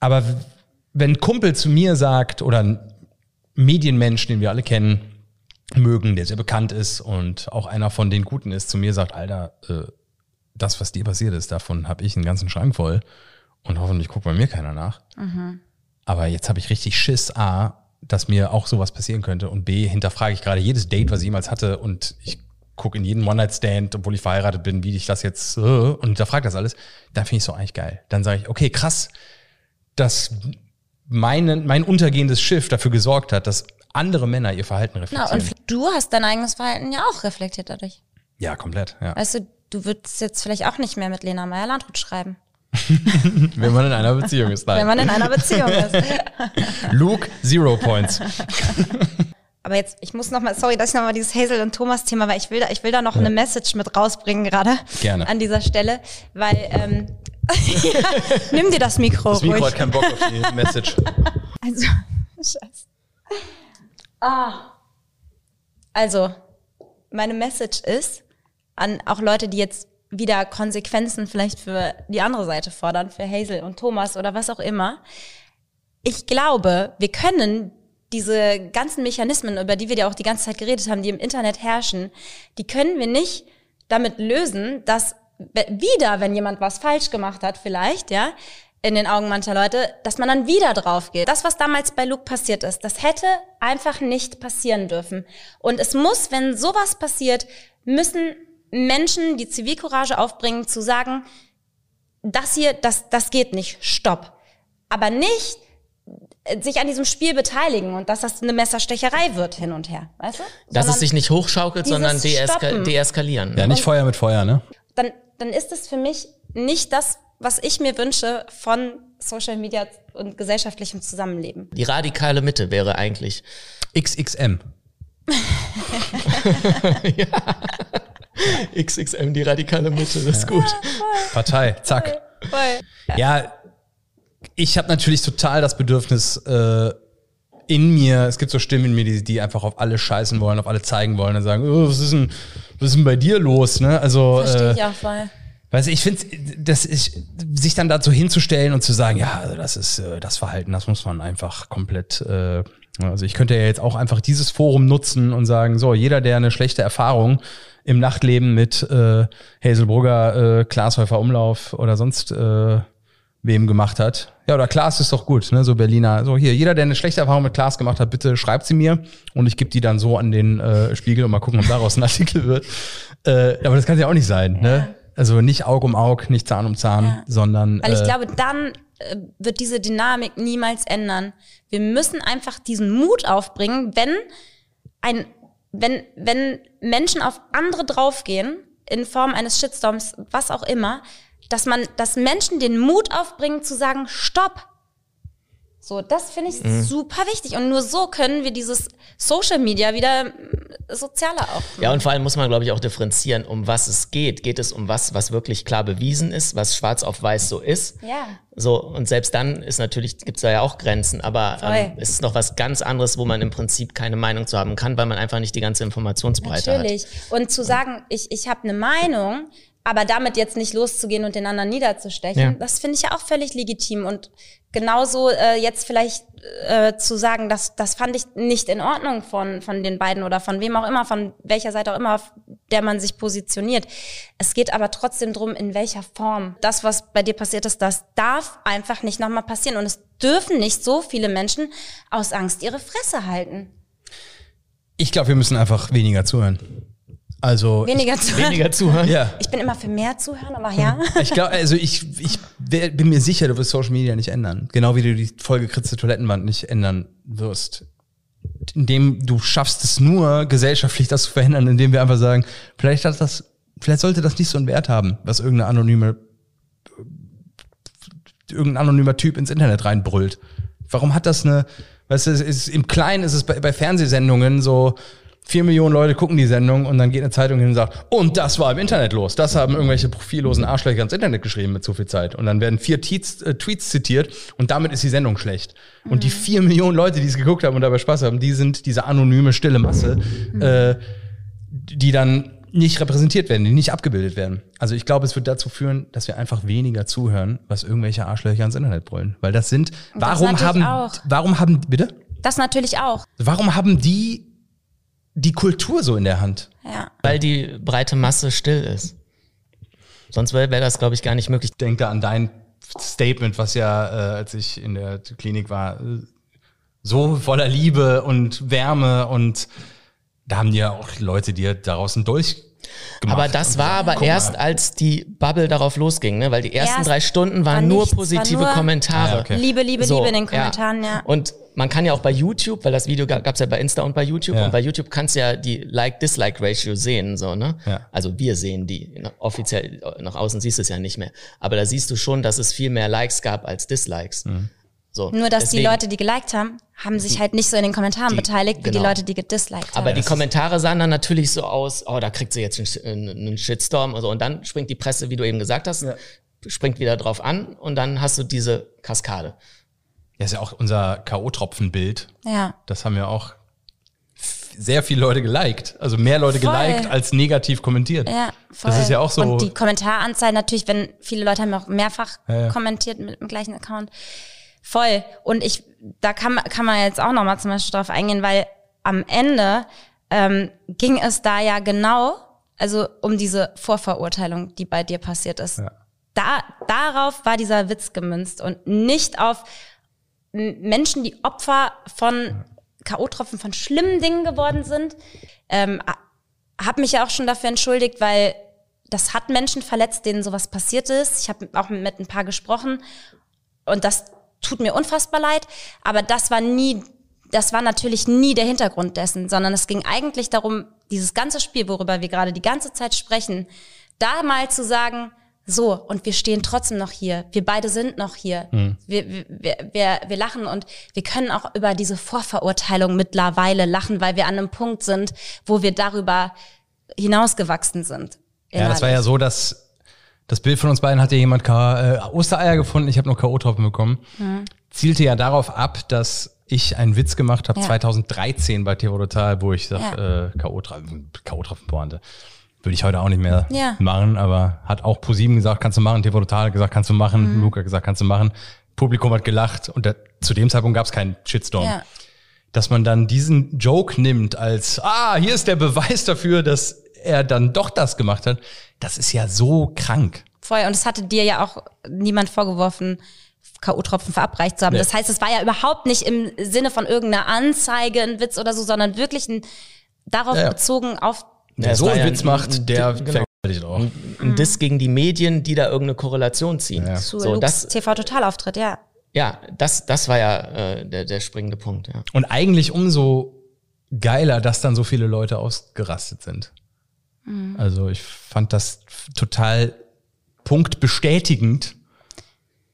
Aber wenn ein Kumpel zu mir sagt oder ein Medienmensch, den wir alle kennen, mögen, der sehr bekannt ist und auch einer von den Guten ist, zu mir sagt, Alter, äh, das, was dir passiert ist, davon habe ich einen ganzen Schrank voll und hoffentlich guckt bei mir keiner nach. Aber jetzt habe ich richtig Schiss, A, dass mir auch sowas passieren könnte und B, hinterfrage ich gerade jedes Date, was ich jemals hatte und ich gucke in jeden One-Night-Stand, obwohl ich verheiratet bin, wie ich das jetzt äh, und hinterfrage das alles, dann finde ich so eigentlich geil. Dann sage ich, okay, krass, dass mein, mein untergehendes Schiff dafür gesorgt hat, dass andere Männer ihr Verhalten Na, reflektieren. und du hast dein eigenes Verhalten ja auch reflektiert dadurch. ja, komplett. Ja. Weißt du, du würdest jetzt vielleicht auch nicht mehr mit Lena Meyer-Landrut schreiben, *laughs* Wenn man in einer Beziehung ist. wenn Nein. man in einer Beziehung ist. *laughs* Luke, Zero Points. *laughs* Aber jetzt, ich muss noch mal, sorry, dass ich noch mal dieses Hazel und Thomas Thema, weil ich will da, ich will da noch eine Message mit rausbringen gerade. Gerne. An dieser Stelle, weil, ähm, nimm dir das Mikro, Das Mikro ruhig. hat keinen Bock auf die Message. Also, scheiße. Ah. Also, meine Message ist an auch Leute, die jetzt wieder Konsequenzen vielleicht für die andere Seite fordern, für Hazel und Thomas oder was auch immer. Ich glaube, wir können diese ganzen Mechanismen, über die wir ja auch die ganze Zeit geredet haben, die im Internet herrschen, die können wir nicht damit lösen, dass wieder, wenn jemand was falsch gemacht hat, vielleicht, ja, in den Augen mancher Leute, dass man dann wieder drauf geht. Das, was damals bei Luke passiert ist, das hätte einfach nicht passieren dürfen. Und es muss, wenn sowas passiert, müssen Menschen die Zivilcourage aufbringen, zu sagen, das hier, das, das geht nicht, stopp. Aber nicht äh, sich an diesem Spiel beteiligen und dass das eine Messerstecherei wird hin und her, weißt du? Dass es Sondern sich nicht hochschaukelt, sondern deeska Stoppen. deeskalieren. Ja, nicht Feuer mit Feuer, ne? dann, dann ist es für mich nicht das, was ich mir wünsche von Social Media und gesellschaftlichem Zusammenleben. Die radikale Mitte wäre eigentlich. XXM. *laughs* *laughs* *laughs* XXM, die radikale Mitte, das ist gut. *laughs* Partei, zack. Ja, ich habe natürlich total das Bedürfnis äh, in mir, es gibt so Stimmen in mir, die, die einfach auf alle scheißen wollen, auf alle zeigen wollen und sagen, oh, was ist denn, was ist denn bei dir los? Ne? Also, Verstehe äh, ich auch voll. Weißt du, ich finde, das ist, sich dann dazu hinzustellen und zu sagen, ja, also das ist äh, das Verhalten, das muss man einfach komplett, äh, also ich könnte ja jetzt auch einfach dieses Forum nutzen und sagen, so, jeder, der eine schlechte Erfahrung im Nachtleben mit äh, Hazelbrugger, äh, Glashäufer Umlauf oder sonst äh, wem gemacht hat. Ja, oder Klaas ist doch gut, ne? So Berliner. So hier, jeder, der eine schlechte Erfahrung mit Klaas gemacht hat, bitte schreibt sie mir und ich gebe die dann so an den äh, Spiegel und mal gucken, ob daraus ein *laughs* Artikel wird. Äh, aber das kann ja auch nicht sein, ne? Also nicht Aug um Aug, nicht Zahn um Zahn, sondern Weil ich äh, glaube, dann äh, wird diese Dynamik niemals ändern. Wir müssen einfach diesen Mut aufbringen, wenn ein, wenn, wenn Menschen auf andere draufgehen, in Form eines Shitstorms, was auch immer, dass man, dass Menschen den Mut aufbringen zu sagen, stopp. So, das finde ich Mhm. super wichtig. Und nur so können wir dieses Social Media wieder mm, sozialer auch. Ja, und vor allem muss man, glaube ich, auch differenzieren, um was es geht. Geht es um was, was wirklich klar bewiesen ist, was schwarz auf weiß so ist? Ja. So, und selbst dann ist natürlich, gibt es da ja auch Grenzen, aber ähm, es ist noch was ganz anderes, wo man im Prinzip keine Meinung zu haben kann, weil man einfach nicht die ganze Informationsbreite Natürlich. Und zu sagen, ich, ich habe eine Meinung, Aber damit jetzt nicht loszugehen und den anderen niederzustechen, Ja. das finde ich ja auch völlig legitim. Und genauso äh, jetzt vielleicht äh, zu sagen, dass das fand ich nicht in Ordnung von, von den beiden oder von wem auch immer, von welcher Seite auch immer, auf der man sich positioniert. Es geht aber trotzdem drum, in welcher Form. Das, was bei dir passiert ist, das darf einfach nicht nochmal passieren. Und es dürfen nicht so viele Menschen aus Angst ihre Fresse halten. Ich glaube, wir müssen einfach weniger zuhören. Also Weniger zuhören. Weniger zuhören. ja. Ich bin immer für mehr zuhören, aber ja. *laughs* Ich glaube, also ich, ich wär- bin mir sicher, du wirst Social Media nicht ändern. Genau wie du die vollgekritzte Toilettenwand nicht ändern wirst. Indem du schaffst es nur, gesellschaftlich das zu verhindern, indem wir einfach sagen, vielleicht hat das, vielleicht sollte das nicht so einen Wert haben, was irgendeine anonyme, irgendein anonymer Typ ins Internet reinbrüllt. Warum hat das eine, weißt du, es ist, im Kleinen ist es bei, bei Fernsehsendungen so, vier Millionen Leute gucken die Sendung und dann geht eine Zeitung hin und sagt, und das war im Internet los. Das haben irgendwelche profillosen Arschlöcher ins Internet geschrieben mit so viel Zeit. Und dann werden vier Tweets, äh, Tweets zitiert und damit ist die Sendung schlecht. Und die vier Millionen Leute, die es geguckt haben und dabei Spaß haben, die sind diese anonyme, stille Masse, äh, die dann nicht repräsentiert werden, die nicht abgebildet werden. Also ich glaube, es wird dazu führen, dass wir einfach weniger zuhören, was irgendwelche Arschlöcher ins Internet brüllen. Weil das sind, warum natürlich haben, auch. warum haben, bitte? Das natürlich auch. Warum haben die die Kultur so in der Hand? Ja. Weil die breite Masse still ist. Sonst wäre wär das, glaube ich, gar nicht möglich. Ich denke da an dein Statement, was ja, äh, als ich in der Klinik war, äh, so voller Liebe und Wärme und da haben ja auch Leute dir daraus einen Dolch gemacht. Aber das war aber erst, mal. als die Bubble darauf losging, ne? weil die ersten Erst drei Stunden war waren nur nichts, war positive nur- Kommentare. Ah, ja, okay. Liebe, Liebe, So, Liebe in den Kommentaren, ja. Und man kann ja auch bei YouTube, weil das Video gab es ja bei Insta und bei YouTube, Ja. und bei YouTube kannst du ja die Like-Dislike-Ratio sehen, so, ne? Ja. Also wir sehen die. Offiziell, nach außen siehst du es ja nicht mehr. Aber da siehst du schon, dass es viel mehr Likes gab als Dislikes. Mhm. So, Nur, dass deswegen- die Leute, die geliked haben, haben sich halt nicht so in den Kommentaren Die- beteiligt, wie die genau. Leute, die gedisliked haben. Aber die Kommentare sahen dann natürlich so aus, oh, da kriegt sie jetzt einen, Sh- einen Shitstorm und so. Und dann springt die Presse, wie du eben gesagt hast, springt wieder drauf an und dann hast du diese Kaskade. Ja, ist ja auch unser K.O.-Tropfen-Bild. ja. Das haben ja auch sehr viele Leute geliked. Also mehr Leute Voll. geliked als negativ kommentiert. Ja, voll. Das ist ja auch so. Und die Kommentaranzahl natürlich, wenn viele Leute haben ja auch mehrfach Ja, ja. kommentiert mit dem gleichen Account. Voll. Und ich, da kann, man- kann man jetzt auch nochmal zum Beispiel drauf eingehen, weil am Ende ähm, ging es da ja genau, also um diese Vorverurteilung, die bei dir passiert ist. Ja. Da, darauf war dieser Witz gemünzt und nicht auf Menschen, die Opfer von K.O.-Tropfen, von schlimmen Dingen geworden sind. Ähm, habe mich ja auch schon dafür entschuldigt, weil das hat Menschen verletzt, denen sowas passiert ist. Ich habe auch mit ein paar gesprochen und das tut mir unfassbar leid. Aber das war nie, das war natürlich nie der Hintergrund dessen, sondern es ging eigentlich darum, dieses ganze Spiel, worüber wir gerade die ganze Zeit sprechen, da mal zu sagen, so, und wir stehen trotzdem noch hier. Wir beide sind noch hier. Wir, wir, wir, wir, wir lachen und wir können auch über diese Vorverurteilung mittlerweile lachen, weil wir an einem Punkt sind, wo wir darüber hinausgewachsen sind. Ja, das war ja so, dass das Bild von uns beiden hatte jemand K äh, Ostereier gefunden, ich habe nur K.O.-Tropfen bekommen. Zielte ja darauf ab, dass ich einen Witz gemacht habe Ja. 2013 bei TV Total, wo ich sag, äh, K.O.-Tropfen K.O.-Tropfen pointe. Würde ich heute auch nicht mehr Ja. machen, aber hat auch ProSieben gesagt, kannst du machen, TV Total hat gesagt, kannst du machen, Mhm. Luca hat gesagt, kannst du machen. Publikum hat gelacht und der, zu dem Zeitpunkt gab es keinen Shitstorm Ja. dass man dann diesen Joke nimmt als, ah, hier ist der Beweis dafür, dass er dann doch das gemacht hat, das ist ja so krank. Voll. Und es hatte dir ja auch niemand vorgeworfen, K.O.-Tropfen verabreicht zu haben. Nee. Das heißt, es war ja überhaupt nicht im Sinne von irgendeiner Anzeige, ein Witz oder so, sondern wirklich ein, darauf Ja, ja. bezogen auf, Wer es so einen Witz ein- macht, ein- der genau. auch. Ein Diss gegen die Medien, die da irgendeine Korrelation ziehen. Ja. zu So, Lux das, TV-Totalauftritt, ja. ja, das, das war ja äh, der, der springende Punkt. Ja. Und eigentlich umso geiler, dass dann so viele Leute ausgerastet sind. Mhm. Also ich fand das total punktbestätigend.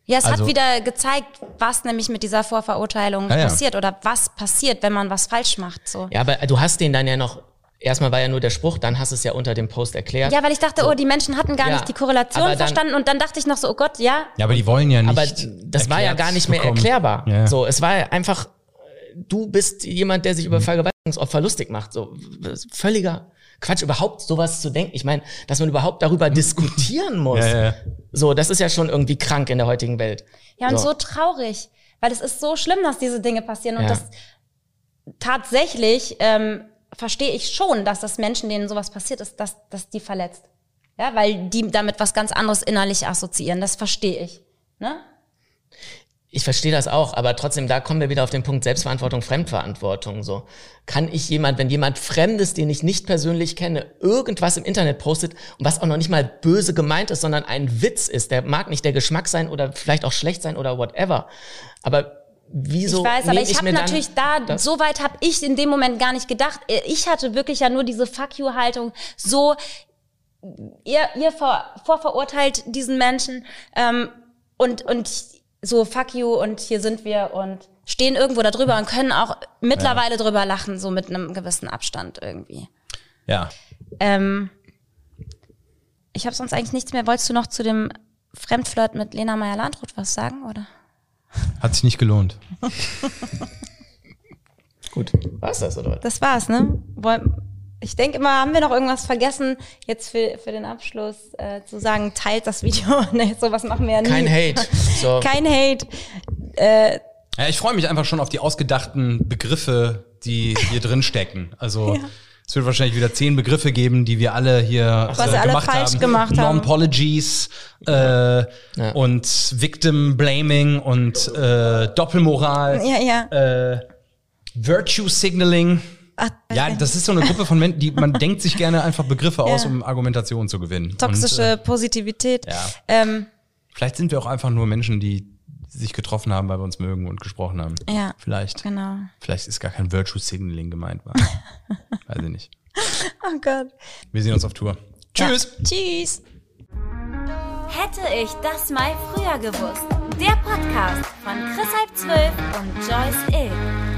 Ja, es Also- hat wieder gezeigt, was nämlich mit dieser Vorverurteilung Ja, ja. passiert oder was passiert, wenn man was falsch macht. So. ja, aber du hast den dann ja noch, erstmal war ja nur der Spruch, dann hast du es ja unter dem Post erklärt. Ja, weil ich dachte, oh, die Menschen hatten gar Ja, nicht die Korrelation dann- verstanden und dann dachte ich noch so, oh Gott, ja, Ja, aber die wollen ja nicht. Aber das war ja gar nicht mehr bekommen. erklärbar. Ja. So, es war einfach, du bist jemand, der sich über Vergewaltigungsopfer lustig macht. So, völliger Quatsch, überhaupt sowas zu denken. Ich meine, dass man überhaupt darüber *laughs* diskutieren muss. Ja, ja, ja. So, das ist ja schon irgendwie krank in der heutigen Welt. Ja, und So. so, traurig, weil es ist so schlimm, dass diese Dinge passieren. Und Ja. das tatsächlich ähm, verstehe ich schon, dass das Menschen, denen sowas passiert ist, dass, dass die verletzt. Ja, weil die damit was ganz anderes innerlich assoziieren. Das verstehe ich. Ne? Ich verstehe das auch, aber trotzdem, da kommen wir wieder auf den Punkt Selbstverantwortung, Fremdverantwortung. So kann ich jemand, wenn jemand Fremdes, den ich nicht persönlich kenne, irgendwas im Internet postet und was auch noch nicht mal böse gemeint ist, sondern ein Witz ist, der mag nicht der Geschmack sein oder vielleicht auch schlecht sein oder whatever. Aber wieso? Ich weiß, aber nehm ich habe natürlich da, so weit habe ich in dem Moment gar nicht gedacht. Ich hatte wirklich ja nur diese Fuck you-Haltung, so, ihr, ihr vor, vorverurteilt diesen Menschen ähm, und, und so fuck you und hier sind wir und stehen irgendwo da drüber und können auch mittlerweile drüber lachen, so mit einem gewissen Abstand irgendwie. Ja. Ähm, ich habe sonst eigentlich nichts mehr. Wolltest du noch zu dem Fremdflirt mit Lena Meyer-Landrut was sagen, oder? Hat sich nicht gelohnt. *laughs* Gut, war's das oder? was? Das war's, ne? Woll- Ich denke immer, haben wir noch irgendwas vergessen, jetzt für, für den Abschluss äh, zu sagen, teilt das Video. *laughs* ne, sowas machen wir ja nie. Kein Hate. So. *laughs* Kein Hate. Äh, Ja, ich freue mich einfach schon auf die ausgedachten Begriffe, die hier drin stecken. Also *laughs* es wird wahrscheinlich wieder zehn Begriffe geben, die wir alle hier Was wir alle gemacht falsch haben. gemacht haben. Non-Apologies äh, und Victim Blaming und äh, Doppelmoral, ja, ja. äh, Virtue Signaling. Ach, Ja, das ist so eine Gruppe von Menschen, die man *laughs* denkt sich gerne einfach Begriffe aus, Ja. um Argumentation zu gewinnen. toxische Und, äh, Positivität. ja. Ähm, vielleicht sind wir auch einfach nur Menschen, die sich getroffen haben, weil wir uns mögen und gesprochen haben. ja, Vielleicht. genau. Vielleicht ist gar kein Virtue Signaling gemeint. War. *laughs* Weiß ich nicht. Oh Gott. Wir sehen uns auf Tour. Tschüss. Tschüss. Hätte ich das mal früher gewusst. Der Podcast von Chris Halb 12 und Joyce Ill.